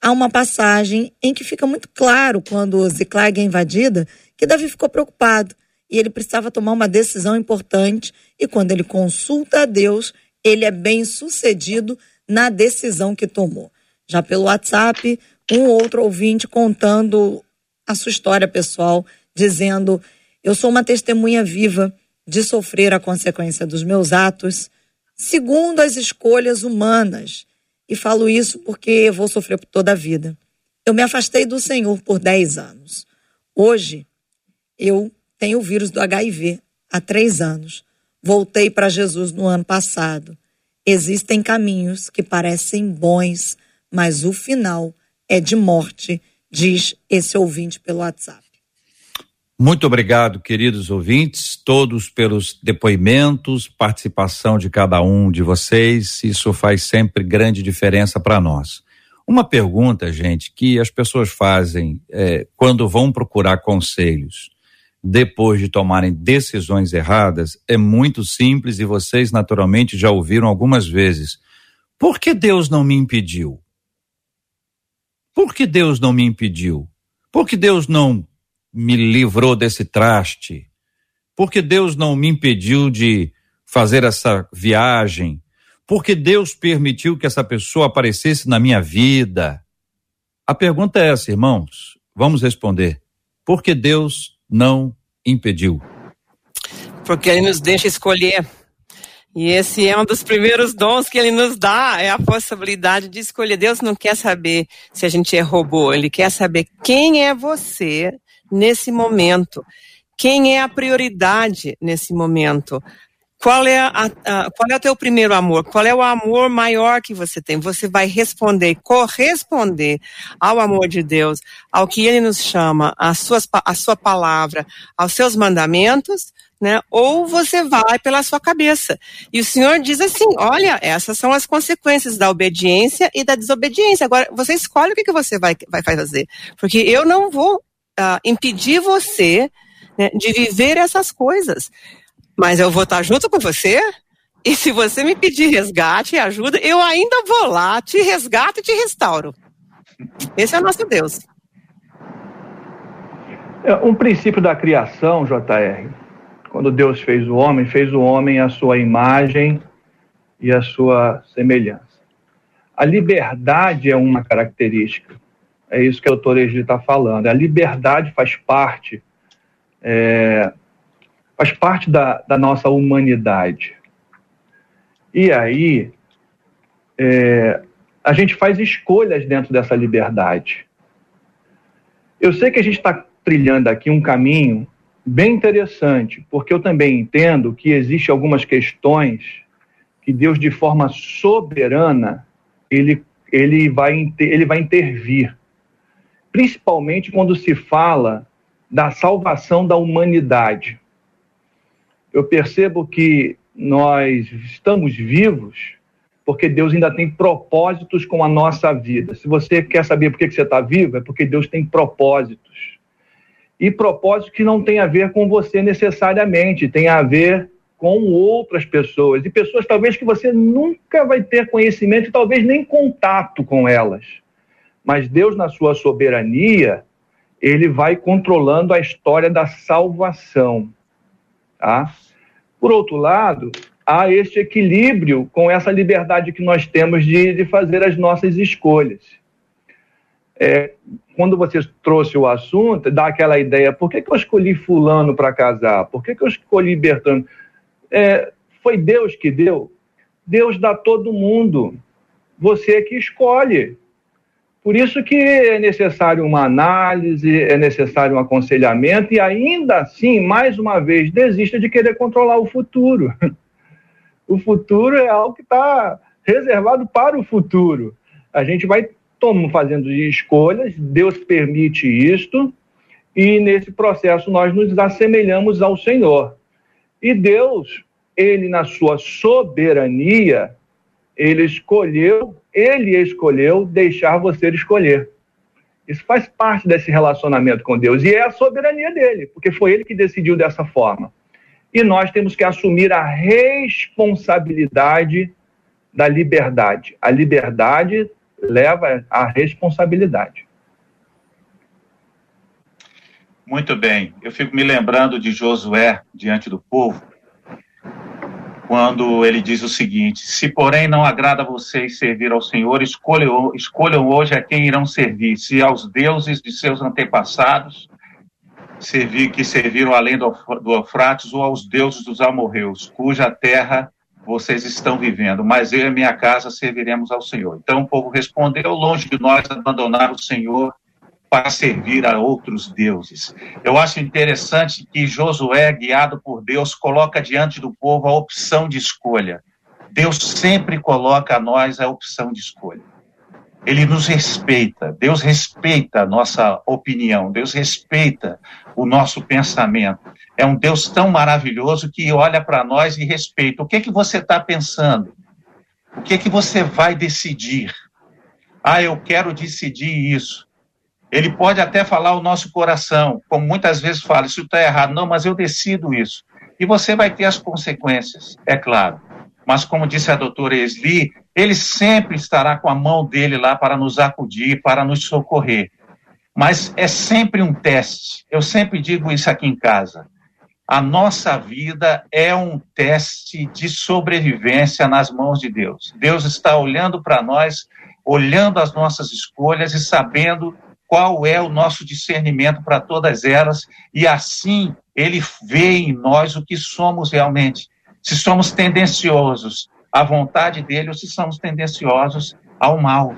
há uma passagem em que fica muito claro quando Ziclag é invadida que Davi ficou preocupado e ele precisava tomar uma decisão importante e quando ele consulta a Deus, ele é bem sucedido na decisão que tomou. Já pelo WhatsApp, um outro ouvinte contando a sua história pessoal, dizendo: Eu sou uma testemunha viva de sofrer a consequência dos meus atos, segundo as escolhas humanas. E falo isso porque vou sofrer por toda a vida. Eu me afastei do Senhor por 10 anos. Hoje, eu tenho o vírus do HIV há três anos. Voltei para Jesus no ano passado. Existem caminhos que parecem bons, mas o final é de morte, diz esse ouvinte pelo WhatsApp. Muito obrigado, queridos ouvintes, todos pelos depoimentos, participação de cada um de vocês. Isso faz sempre grande diferença para nós. Uma pergunta, gente, que as pessoas fazem é, quando vão procurar conselhos depois de tomarem decisões erradas é muito simples e vocês naturalmente já ouviram algumas vezes. Por que Deus não me impediu? Por que Deus não me impediu? Por que Deus não me livrou desse traste? Porque Deus não me impediu de fazer essa viagem? Porque Deus permitiu que essa pessoa aparecesse na minha vida? A pergunta é essa, irmãos. Vamos responder. Porque Deus não impediu? Porque Ele nos deixa escolher. E esse é um dos primeiros dons que ele nos dá, é a possibilidade de escolher. Deus não quer saber se a gente é robô, ele quer saber quem é você nesse momento? Quem é a prioridade nesse momento? Qual é, a, a, qual é o teu primeiro amor? Qual é o amor maior que você tem? Você vai responder, corresponder ao amor de Deus, ao que Ele nos chama, suas, a sua palavra, aos seus mandamentos, né? Ou você vai pela sua cabeça. E o Senhor diz assim: olha, essas são as consequências da obediência e da desobediência. Agora, você escolhe o que, que você vai, vai fazer. Porque eu não vou uh, impedir você né, de viver essas coisas. Mas eu vou estar junto com você. E se você me pedir resgate e ajuda, eu ainda vou lá, te resgato e te restauro. Esse é o nosso Deus. É um princípio da criação, JR, quando Deus fez o homem, fez o homem à sua imagem e à sua semelhança. A liberdade é uma característica. É isso que o doutor Egli está falando. A liberdade faz parte, é, faz parte da, da, nossa humanidade. E aí, é, a gente faz escolhas dentro dessa liberdade. Eu sei que a gente está trilhando aqui um caminho bem interessante, porque eu também entendo que existem algumas questões que Deus, de forma soberana, ele, ele, vai, ele vai intervir principalmente quando se fala da salvação da humanidade. Eu percebo que nós estamos vivos porque Deus ainda tem propósitos com a nossa vida. Se você quer saber por que você está vivo, é porque Deus tem propósitos. E propósitos que não têm a ver com você necessariamente, tem a ver com outras pessoas. E pessoas talvez que você nunca vai ter conhecimento talvez nem contato com elas mas Deus, na sua soberania, ele vai controlando a história da salvação. Tá? Por outro lado, há este equilíbrio com essa liberdade que nós temos de, de fazer as nossas escolhas. É, quando você trouxe o assunto, dá aquela ideia: por que, que eu escolhi Fulano para casar? Por que, que eu escolhi Bertano? É, foi Deus que deu? Deus dá todo mundo. Você é que escolhe. Por isso que é necessário uma análise, é necessário um aconselhamento e ainda assim, mais uma vez, desista de querer controlar o futuro. O futuro é algo que está reservado para o futuro. A gente vai estamos fazendo escolhas, Deus permite isto, e nesse processo nós nos assemelhamos ao Senhor. E Deus, ele na sua soberania, ele escolheu, ele escolheu deixar você escolher. Isso faz parte desse relacionamento com Deus e é a soberania dele, porque foi ele que decidiu dessa forma. E nós temos que assumir a responsabilidade da liberdade. A liberdade leva à responsabilidade. Muito bem. Eu fico me lembrando de Josué diante do povo, quando ele diz o seguinte: Se, porém, não agrada a vocês servir ao Senhor, escolham, hoje a quem irão servir, se aos deuses de seus antepassados, servir, que serviram além do, do Eufrates, ou aos deuses dos amorreus, cuja terra vocês estão vivendo, mas eu e minha casa serviremos ao Senhor. Então o povo respondeu: longe de nós abandonar o Senhor para servir a outros deuses. Eu acho interessante que Josué, guiado por Deus, coloca diante do povo a opção de escolha. Deus sempre coloca a nós a opção de escolha. Ele nos respeita, Deus respeita a nossa opinião, Deus respeita o nosso pensamento. É um Deus tão maravilhoso que olha para nós e respeita. O que é que você está pensando? O que é que você vai decidir? Ah, eu quero decidir isso. Ele pode até falar o nosso coração, como muitas vezes fala, isso está errado. Não, mas eu decido isso. E você vai ter as consequências, é claro. Mas como disse a doutora Esli, ele sempre estará com a mão dele lá para nos acudir, para nos socorrer. Mas é sempre um teste. Eu sempre digo isso aqui em casa. A nossa vida é um teste de sobrevivência nas mãos de Deus. Deus está olhando para nós, olhando as nossas escolhas e sabendo qual é o nosso discernimento para todas elas, e assim ele vê em nós o que somos realmente. Se somos tendenciosos à vontade dele ou se somos tendenciosos ao mal.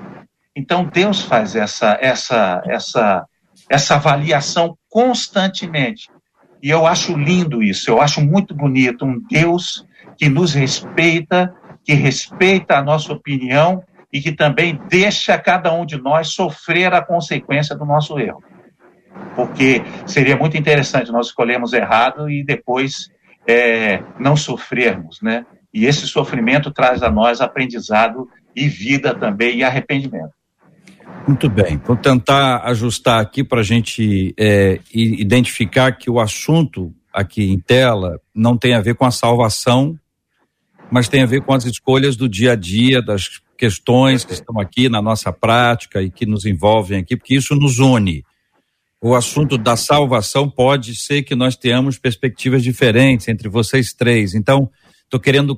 Então Deus faz essa essa essa essa avaliação constantemente. E eu acho lindo isso, eu acho muito bonito um Deus que nos respeita, que respeita a nossa opinião e que também deixa cada um de nós sofrer a consequência do nosso erro. Porque seria muito interessante nós escolhermos errado e depois é, não sofrermos, né? E esse sofrimento traz a nós aprendizado e vida também e arrependimento. Muito bem, vou tentar ajustar aqui para a gente é, identificar que o assunto aqui em tela não tem a ver com a salvação, mas tem a ver com as escolhas do dia a dia, das questões que estão aqui na nossa prática e que nos envolvem aqui, porque isso nos une. O assunto da salvação pode ser que nós tenhamos perspectivas diferentes entre vocês três. Então, estou querendo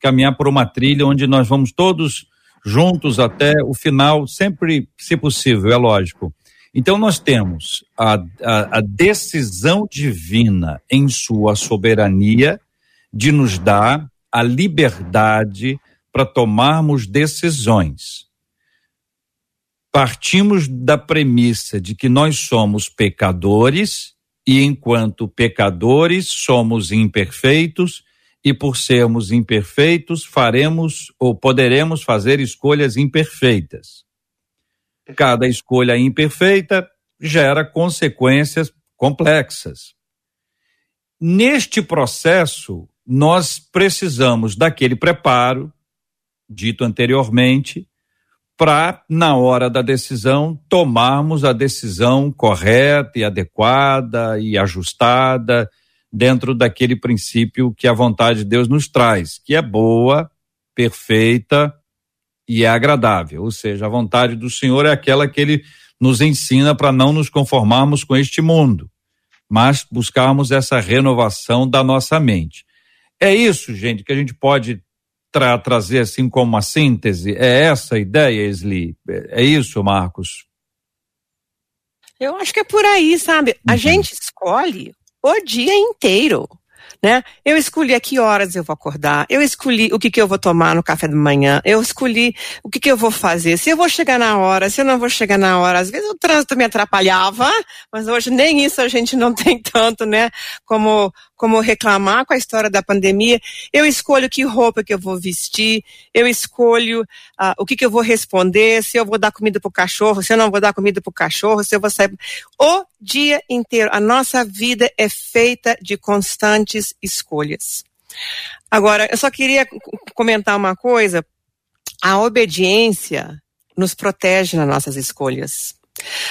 caminhar por uma trilha onde nós vamos todos juntos até o final, sempre, se possível, é lógico. Então, nós temos a, a, a decisão divina em sua soberania de nos dar a liberdade para tomarmos decisões. Partimos da premissa de que nós somos pecadores e, enquanto pecadores, somos imperfeitos e, por sermos imperfeitos, faremos ou poderemos fazer escolhas imperfeitas. Cada escolha imperfeita gera consequências complexas. Neste processo, nós precisamos daquele preparo, dito anteriormente, para, na hora da decisão, tomarmos a decisão correta e adequada e ajustada dentro daquele princípio que a vontade de Deus nos traz, que é boa, perfeita e é agradável. Ou seja, a vontade do Senhor é aquela que ele nos ensina para não nos conformarmos com este mundo, mas buscarmos essa renovação da nossa mente. É isso, gente, que a gente pode tra trazer assim como uma síntese? É essa a ideia, Esli? É isso, Marcos? Eu acho que é por aí, sabe? A uhum. gente escolhe o dia inteiro. Né? Eu escolhi a que horas eu vou acordar, eu escolhi o que, que eu vou tomar no café da manhã, eu escolhi o que, que eu vou fazer, se eu vou chegar na hora, se eu não vou chegar na hora. Às vezes o trânsito me atrapalhava, mas hoje nem isso a gente não tem tanto, né? Como como reclamar com a história da pandemia. Eu escolho que roupa que eu vou vestir, eu escolho uh, o que, que eu vou responder, se eu vou dar comida para o cachorro, se eu não vou dar comida para o cachorro, se eu vou sair. O dia inteiro, a nossa vida é feita de constantes escolhas. Agora, eu só queria comentar uma coisa. A obediência nos protege nas nossas escolhas.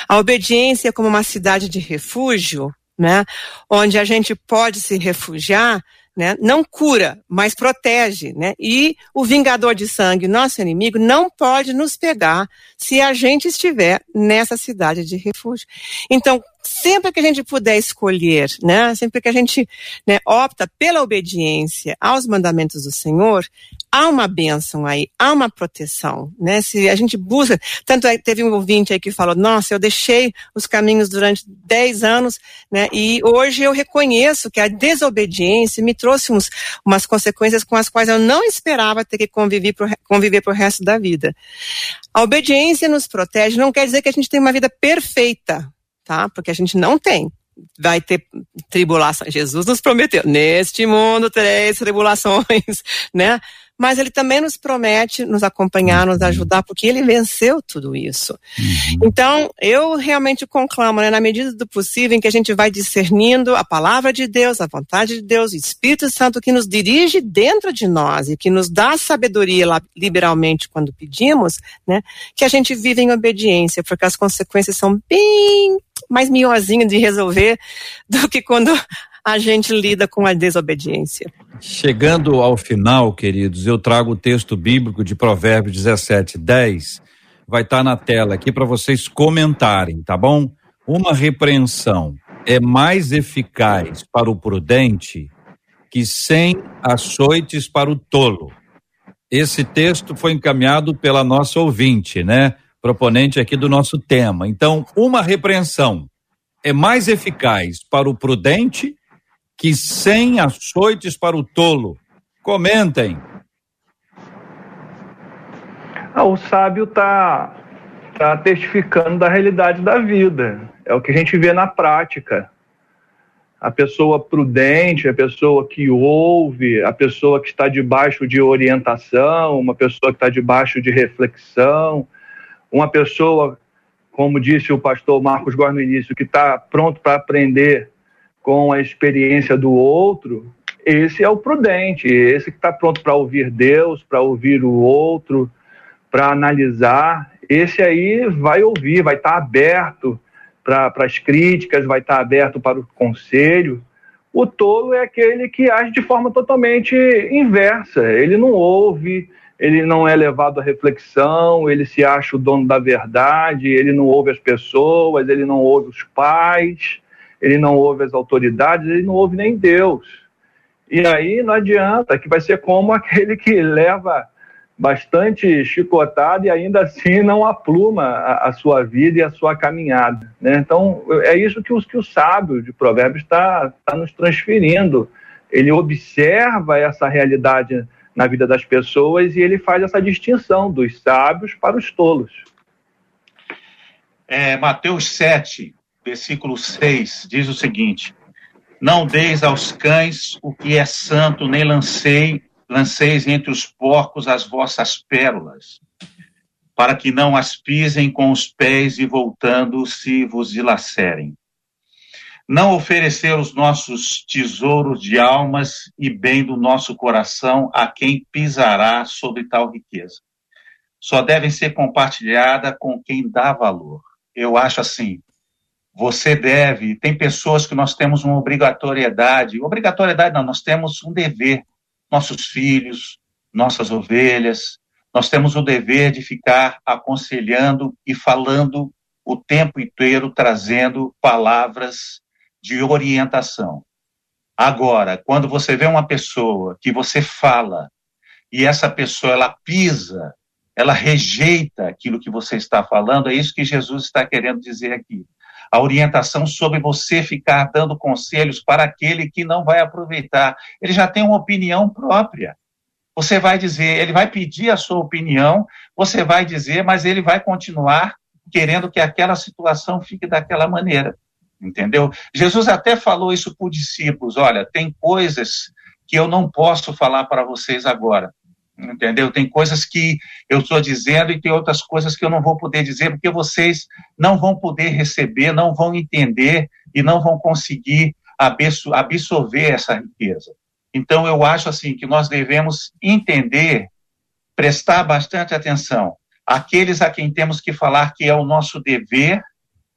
A obediência como uma cidade de refúgio né? Onde a gente pode se refugiar, né? Não cura, mas protege, né? E o vingador de sangue, nosso inimigo, não pode nos pegar se a gente estiver nessa cidade de refúgio. Então, sempre que a gente puder escolher, né, sempre que a gente né, opta pela obediência aos mandamentos do Senhor, há uma bênção aí, há uma proteção, né? Se a gente busca, tanto é, teve um ouvinte aí que falou, nossa, eu deixei os caminhos durante 10 anos, né? E hoje eu reconheço que a desobediência me trouxe uns, umas consequências com as quais eu não esperava ter que conviver pro, conviver pro resto da vida. A obediência nos protege, não quer dizer que a gente tem uma vida perfeita, tá? Porque a gente não tem. Vai ter tribulação. Jesus nos prometeu, neste mundo três tribulações, né? Mas ele também nos promete nos acompanhar, nos ajudar, porque ele venceu tudo isso. Uhum. Então, eu realmente conclamo, né, na medida do possível, em que a gente vai discernindo a palavra de Deus, a vontade de Deus, o Espírito Santo que nos dirige dentro de nós e que nos dá sabedoria liberalmente quando pedimos, né, que a gente vive em obediência, porque as consequências são bem mais miozinho de resolver do que quando a gente lida com a desobediência. Chegando ao final, queridos, eu trago o texto bíblico de Provérbios 17, 10. Vai estar tá na tela aqui para vocês comentarem, tá bom? Uma repreensão é mais eficaz para o prudente que cem açoites para o tolo. Esse texto foi encaminhado pela nossa ouvinte, né? Proponente aqui do nosso tema. Então, uma repreensão é mais eficaz para o prudente que cem açoites para o tolo. Comentem. Ah, o sábio está tá testificando da realidade da vida. É o que a gente vê na prática. A pessoa prudente, a pessoa que ouve, a pessoa que está debaixo de orientação, uma pessoa que está debaixo de reflexão, uma pessoa, como disse o pastor Marcos Góes no início, que está pronto para aprender com a experiência do outro, esse é o prudente, esse que está pronto para ouvir Deus, para ouvir o outro, para analisar. Esse aí vai ouvir, vai estar tá aberto para as críticas, vai estar tá aberto para o conselho. O tolo é aquele que age de forma totalmente inversa. Ele não ouve, ele não é levado à reflexão, ele se acha o dono da verdade, ele não ouve as pessoas, ele não ouve os pais ele não ouve as autoridades, ele não ouve nem Deus. E aí não adianta, que vai ser como aquele que leva bastante chicotada e ainda assim não apluma a, a sua vida e a sua caminhada. Né? Então, é isso que, os, que o sábio de Provérbios está tá nos transferindo. Ele observa essa realidade na vida das pessoas e ele faz essa distinção dos sábios para os tolos. É, Mateus 7, versículo 6, diz o seguinte: Não deis aos cães o que é santo, nem lancei, lanceis entre os porcos as vossas pérolas, para que não as pisem com os pés e voltando se vos dilacerem. Não oferecer os nossos tesouros de almas e bem do nosso coração a quem pisará sobre tal riqueza. Só devem ser compartilhada com quem dá valor. Eu acho assim, você deve. Tem pessoas que nós temos uma obrigatoriedade. Obrigatoriedade não, nós temos um dever. Nossos filhos, nossas ovelhas, nós temos o dever de ficar aconselhando e falando o tempo inteiro, trazendo palavras de orientação. Agora, quando você vê uma pessoa que você fala e essa pessoa ela pisa, ela rejeita aquilo que você está falando, é isso que Jesus está querendo dizer aqui. A orientação sobre você ficar dando conselhos para aquele que não vai aproveitar. Ele já tem uma opinião própria. Você vai dizer, ele vai pedir a sua opinião, você vai dizer, mas ele vai continuar querendo que aquela situação fique daquela maneira. Entendeu? Jesus até falou isso para os discípulos: olha, tem coisas que eu não posso falar para vocês agora. Entendeu? Tem coisas que eu estou dizendo e tem outras coisas que eu não vou poder dizer, porque vocês não vão poder receber, não vão entender e não vão conseguir absorver essa riqueza. Então, eu acho assim que nós devemos entender, prestar bastante atenção aqueles a quem temos que falar que é o nosso dever,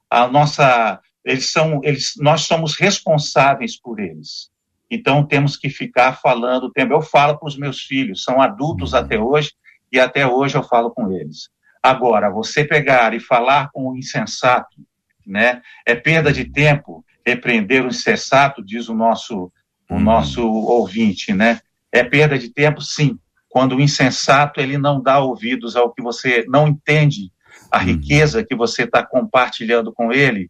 a nossa, eles são, eles, nós somos responsáveis por eles. Então temos que ficar falando o tempo. Eu falo para os meus filhos, são adultos uhum. até hoje e até hoje eu falo com eles. Agora, você pegar e falar com o insensato, né? É perda de tempo repreender o insensato, diz o nosso o uhum. nosso ouvinte, né? É perda de tempo, sim. Quando o insensato ele não dá ouvidos ao que você não entende, a uhum. riqueza que você está compartilhando com ele,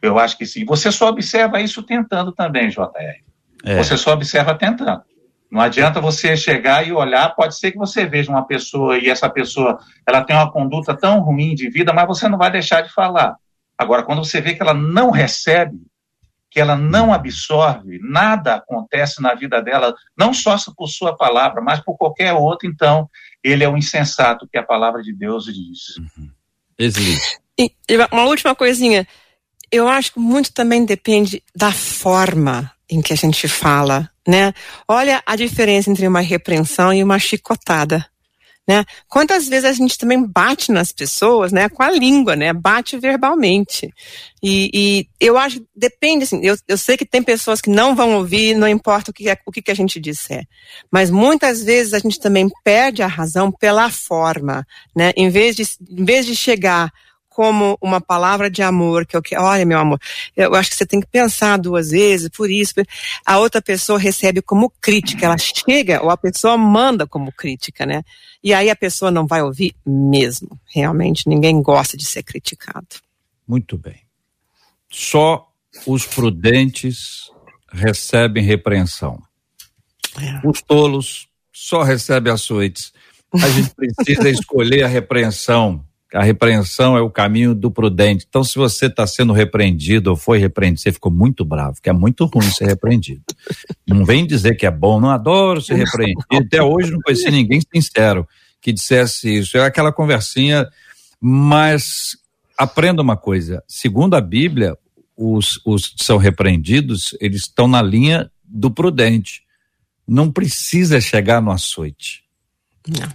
eu acho que sim. Você só observa isso tentando também, JR. É. Você só observa tentando. Não adianta você chegar e olhar, pode ser que você veja uma pessoa e essa pessoa ela tem uma conduta tão ruim de vida, mas você não vai deixar de falar. Agora, quando você vê que ela não recebe, que ela não absorve, nada acontece na vida dela, não só por sua palavra, mas por qualquer outro, então ele é o insensato que a palavra de Deus diz. Uhum. E, uma última coisinha, eu acho que muito também depende da forma em que a gente fala, né? Olha a diferença entre uma repreensão e uma chicotada né? Quantas vezes a gente também bate nas pessoas, né? Com a língua, né? Bate verbalmente. E, e eu acho, depende, assim, eu, eu sei que tem pessoas que não vão ouvir, não importa o que, o que a gente disser. Mas muitas vezes a gente também perde a razão pela forma, né? Em vez de, em vez de chegar como uma palavra de amor, que eu que, olha, meu amor, eu acho que você tem que pensar duas vezes, por isso. A outra pessoa recebe como crítica, ela chega, ou a pessoa manda como crítica, né? E aí a pessoa não vai ouvir mesmo. Realmente, ninguém gosta de ser criticado. Muito bem. Só os prudentes recebem repreensão. É. Os tolos só recebem açoites. A gente precisa escolher a repreensão a repreensão é o caminho do prudente. Então, se você está sendo repreendido ou foi repreendido, você ficou muito bravo, que é muito ruim ser repreendido. Não vem dizer que é bom, não adoro ser repreendido. Até hoje não conheci ninguém sincero que dissesse isso. É aquela conversinha, mas aprenda uma coisa: segundo a Bíblia, os, os que são repreendidos, eles estão na linha do prudente. Não precisa chegar no açoite. Não.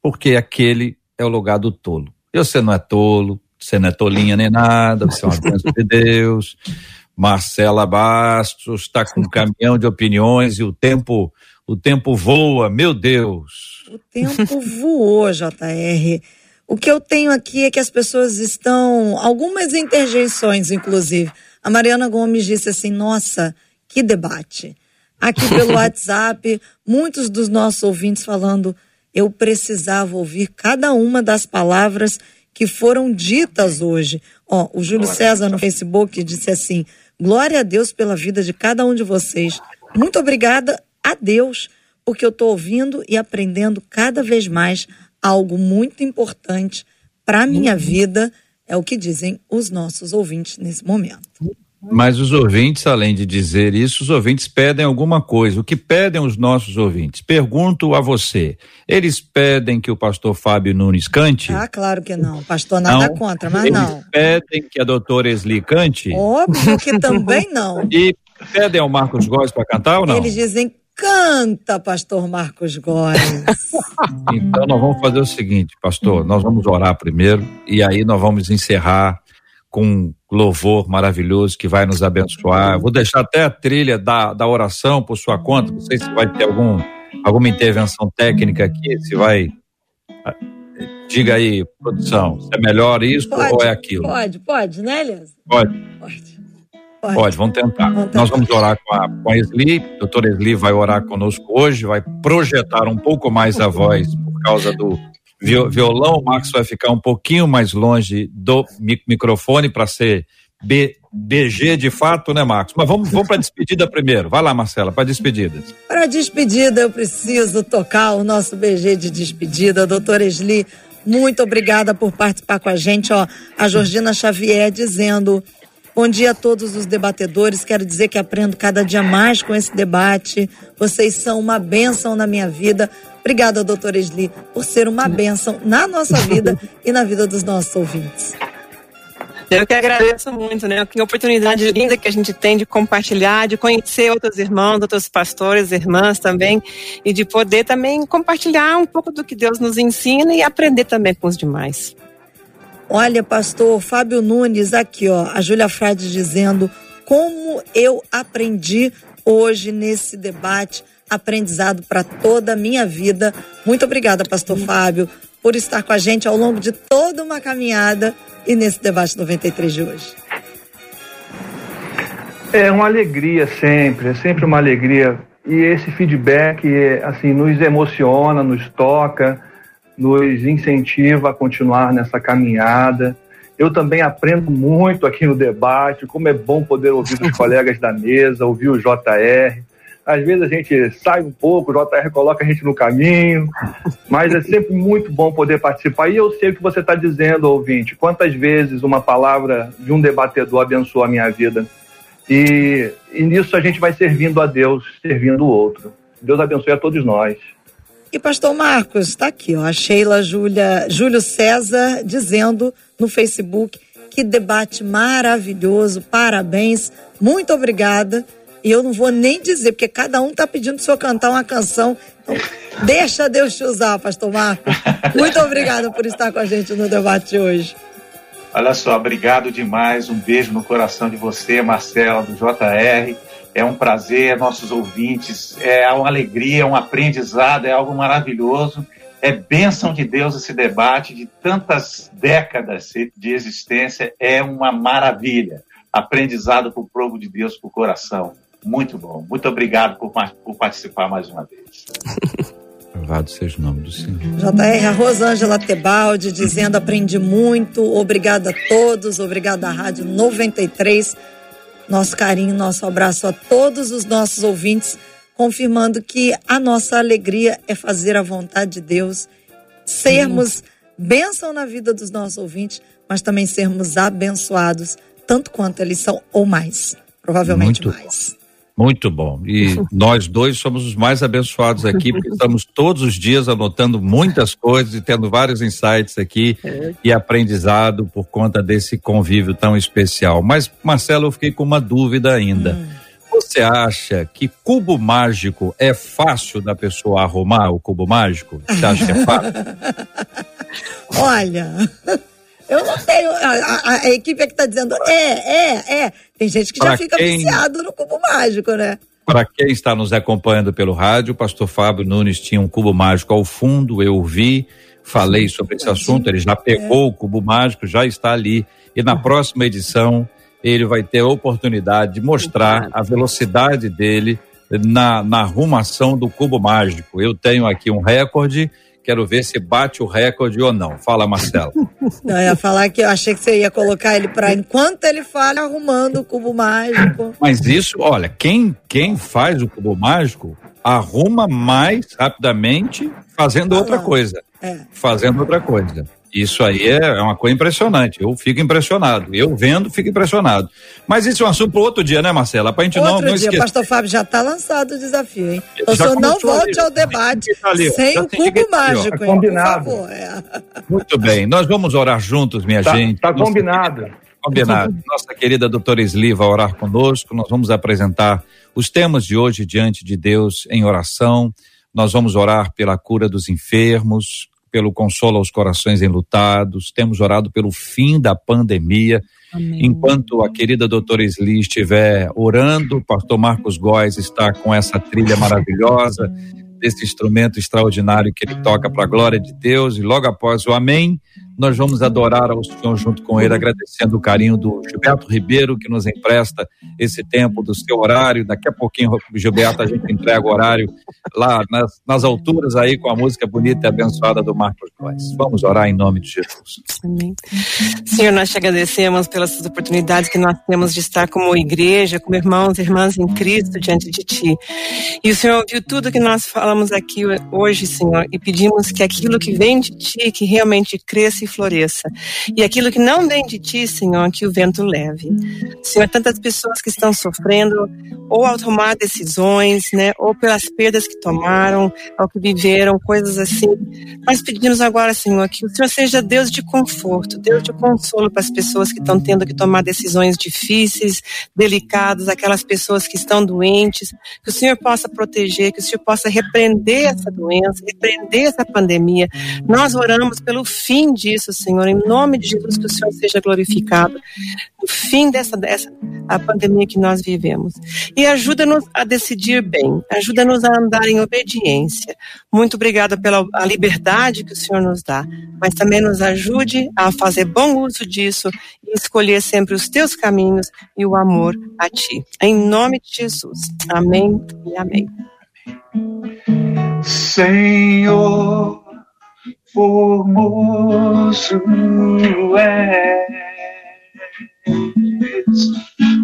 Porque aquele é o lugar do tolo. Você não é tolo, você não é tolinha nem nada, você é uma bênção de Deus. Marcela Bastos está com um caminhão de opiniões e o tempo, o tempo voa, meu Deus. O tempo voou, JR. O que eu tenho aqui é que as pessoas estão, algumas interjeições, inclusive. A Mariana Gomes disse assim: nossa, que debate. Aqui pelo WhatsApp, muitos dos nossos ouvintes falando eu precisava ouvir cada uma das palavras que foram ditas hoje. Ó, o Júlio César no Facebook disse assim: Glória a Deus pela vida de cada um de vocês. Muito obrigada a Deus, porque eu estou ouvindo e aprendendo cada vez mais algo muito importante para a minha uhum. vida. É o que dizem os nossos ouvintes nesse momento. Mas os ouvintes, além de dizer isso, os ouvintes pedem alguma coisa. O que pedem os nossos ouvintes? Pergunto a você. Eles pedem que o pastor Fábio Nunes cante? Ah, claro que não. Pastor nada não. contra, mas Eles não. pedem que a doutora Esli cante? Óbvio que também não. E pedem ao Marcos Góes para cantar ou não? Eles dizem Canta, pastor Marcos Góes. então nós vamos fazer o seguinte, pastor, nós vamos orar primeiro e aí nós vamos encerrar com louvor maravilhoso que vai nos abençoar. Vou deixar até a trilha da, da oração por sua conta. Não sei se vai ter algum, alguma intervenção técnica aqui, se vai. Ah, diga aí, produção, se é melhor isso pode, ou é aquilo? Pode, pode, né, Elias? Pode. Pode. Pode. pode vamos, tentar. vamos tentar. Nós vamos orar com a, com a Esli. A doutora Esli vai orar conosco hoje, vai projetar um pouco mais a voz por causa do violão, o Marcos vai ficar um pouquinho mais longe do microfone para ser B, BG de fato, né, Marcos? Mas vamos, vamos para a despedida primeiro. Vai lá, Marcela, para despedida. Para despedida, eu preciso tocar o nosso BG de despedida, doutora Esli. Muito obrigada por participar com a gente. Ó, a Georgina Xavier dizendo: Bom dia a todos os debatedores. Quero dizer que aprendo cada dia mais com esse debate. Vocês são uma bênção na minha vida. Obrigada, doutora Esli, por ser uma bênção na nossa vida e na vida dos nossos ouvintes. Eu que agradeço muito, né? Que oportunidade linda que a gente tem de compartilhar, de conhecer outros irmãos, outros pastores, irmãs também, e de poder também compartilhar um pouco do que Deus nos ensina e aprender também com os demais. Olha, pastor Fábio Nunes, aqui, ó, a Júlia Frade dizendo como eu aprendi hoje nesse debate, aprendizado para toda a minha vida. Muito obrigada, pastor Fábio, por estar com a gente ao longo de toda uma caminhada e nesse debate 93 de hoje? É uma alegria sempre, é sempre uma alegria. E esse feedback, assim, nos emociona, nos toca, nos incentiva a continuar nessa caminhada. Eu também aprendo muito aqui no debate, como é bom poder ouvir os colegas da mesa, ouvir o JR. Às vezes a gente sai um pouco, o JR coloca a gente no caminho, mas é sempre muito bom poder participar. E eu sei o que você está dizendo, ouvinte. Quantas vezes uma palavra de um debatedor abençoa a minha vida? E, e nisso a gente vai servindo a Deus, servindo o outro. Deus abençoe a todos nós. E pastor Marcos, está aqui, ó, a Sheila Júlia, Júlio César dizendo no Facebook que debate maravilhoso, parabéns, muito obrigada. E eu não vou nem dizer, porque cada um está pedindo para o senhor cantar uma canção. Então, deixa Deus te usar, pastor Marcos. Muito obrigada por estar com a gente no debate de hoje. Olha só, obrigado demais. Um beijo no coração de você, Marcela, do JR. É um prazer, nossos ouvintes. É uma alegria, um aprendizado, é algo maravilhoso. É bênção de Deus esse debate de tantas décadas de existência. É uma maravilha. Aprendizado para o povo de Deus, para o coração. Muito bom. Muito obrigado por, por participar mais uma vez. Louvado seja o nome do Senhor. JR, a Rosângela Tebaldi dizendo: aprendi muito. Obrigada a todos. Obrigada à Rádio 93. Nosso carinho, nosso abraço a todos os nossos ouvintes, confirmando que a nossa alegria é fazer a vontade de Deus, sermos bênção na vida dos nossos ouvintes, mas também sermos abençoados, tanto quanto eles são ou mais. Provavelmente muito mais. Muito bom. E nós dois somos os mais abençoados aqui, porque estamos todos os dias anotando muitas coisas e tendo vários insights aqui é. e aprendizado por conta desse convívio tão especial. Mas, Marcelo, eu fiquei com uma dúvida ainda. Hum. Você acha que cubo mágico é fácil da pessoa arrumar o cubo mágico? Você acha que é fácil? Olha. Eu não tenho. A, a, a equipe é que está dizendo é, é, é. Tem gente que pra já fica quem... viciado no cubo mágico, né? Para quem está nos acompanhando pelo rádio, o pastor Fábio Nunes tinha um cubo mágico ao fundo, eu vi, falei sobre esse assunto, ele já pegou é. o cubo mágico, já está ali. E na próxima edição, ele vai ter a oportunidade de mostrar a velocidade dele na, na arrumação do cubo mágico. Eu tenho aqui um recorde Quero ver se bate o recorde ou não. Fala, Marcelo. Não, eu ia falar que eu achei que você ia colocar ele para enquanto ele fala arrumando o cubo mágico. Mas isso, olha, quem, quem faz o cubo mágico arruma mais rapidamente fazendo outra coisa. É. Fazendo outra coisa. Isso aí é, é uma coisa impressionante. Eu fico impressionado. Eu vendo, fico impressionado. Mas isso é um assunto para outro dia, né, Marcela? Para a gente outro não, não dia, esquecer. Pastor Fábio, já está lançado o desafio, hein? Então, o senhor não volte ali, ao debate ali, sem o cubo mágico, tá combinado. Por favor. É. Muito bem. Nós vamos orar juntos, minha tá, gente. Tá combinado. Querida, combinado. Nossa querida doutora Esli vai orar conosco. Nós vamos apresentar os temas de hoje diante de Deus em oração. Nós vamos orar pela cura dos enfermos, pelo consolo aos corações enlutados, temos orado pelo fim da pandemia. Amém. Enquanto a querida doutora Sli estiver orando, o pastor Marcos Góes está com essa trilha maravilhosa, desse instrumento extraordinário que ele toca para a glória de Deus, e logo após o Amém, nós vamos adorar ao Senhor junto com ele, agradecendo o carinho do Gilberto Ribeiro, que nos empresta esse tempo do seu horário. Daqui a pouquinho, Gilberto, a gente entrega o horário lá nas, nas alturas aí com a música bonita e abençoada do Marcos Góes. Vamos orar em nome de Jesus. Amém. Senhor, nós te agradecemos pelas oportunidades que nós temos de estar como igreja, como irmãos e irmãs em Cristo diante de Ti. E o Senhor ouviu tudo que nós falamos aqui hoje, Senhor, e pedimos que aquilo que vem de Ti, que realmente cresça e floresça. E aquilo que não vem de Ti, Senhor, que o vento leve. Senhor, tantas pessoas que estão sofrendo, ou ao tomar decisões, né, ou pelas perdas que tomaram, ao que viveram, coisas assim. Nós pedimos agora, Senhor, que o Senhor seja Deus de conforto, Deus de consolo para as pessoas que estão tendo que tomar decisões difíceis, delicadas, aquelas pessoas que estão doentes, que o Senhor possa proteger, que o Senhor possa repreender essa doença, repreender essa pandemia. Nós oramos pelo fim disso, Senhor, em nome de Jesus, que o Senhor seja glorificado no fim dessa, dessa a pandemia que nós vivemos. E ajuda-nos a decidir bem, ajuda-nos a andar em obediência. Muito obrigada pela a liberdade que o Senhor nos dá, mas também nos ajude a fazer bom uso disso e escolher sempre os teus caminhos e o amor a ti. Em nome de Jesus. Amém e amém. Senhor, formoso é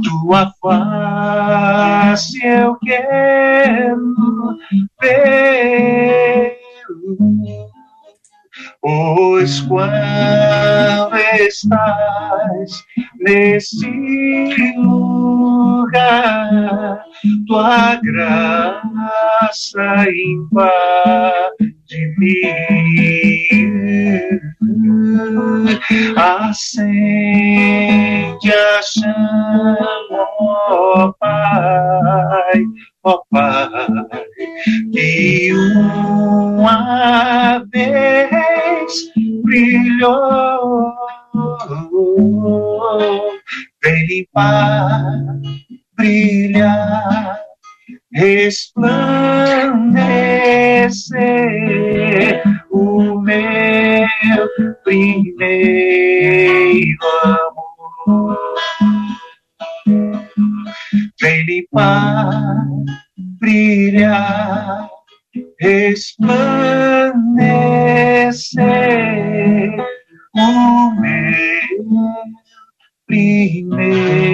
tua face eu quero ver. Pois quando estás nesse lugar, tua graça invade mim, acende a chama, ó Pai, ó Pai, que uma vez brilhou, vem para brilhar, resplandecer o meu primeiro amor. Vem limpar, brilhar, resplandecer o meu primeiro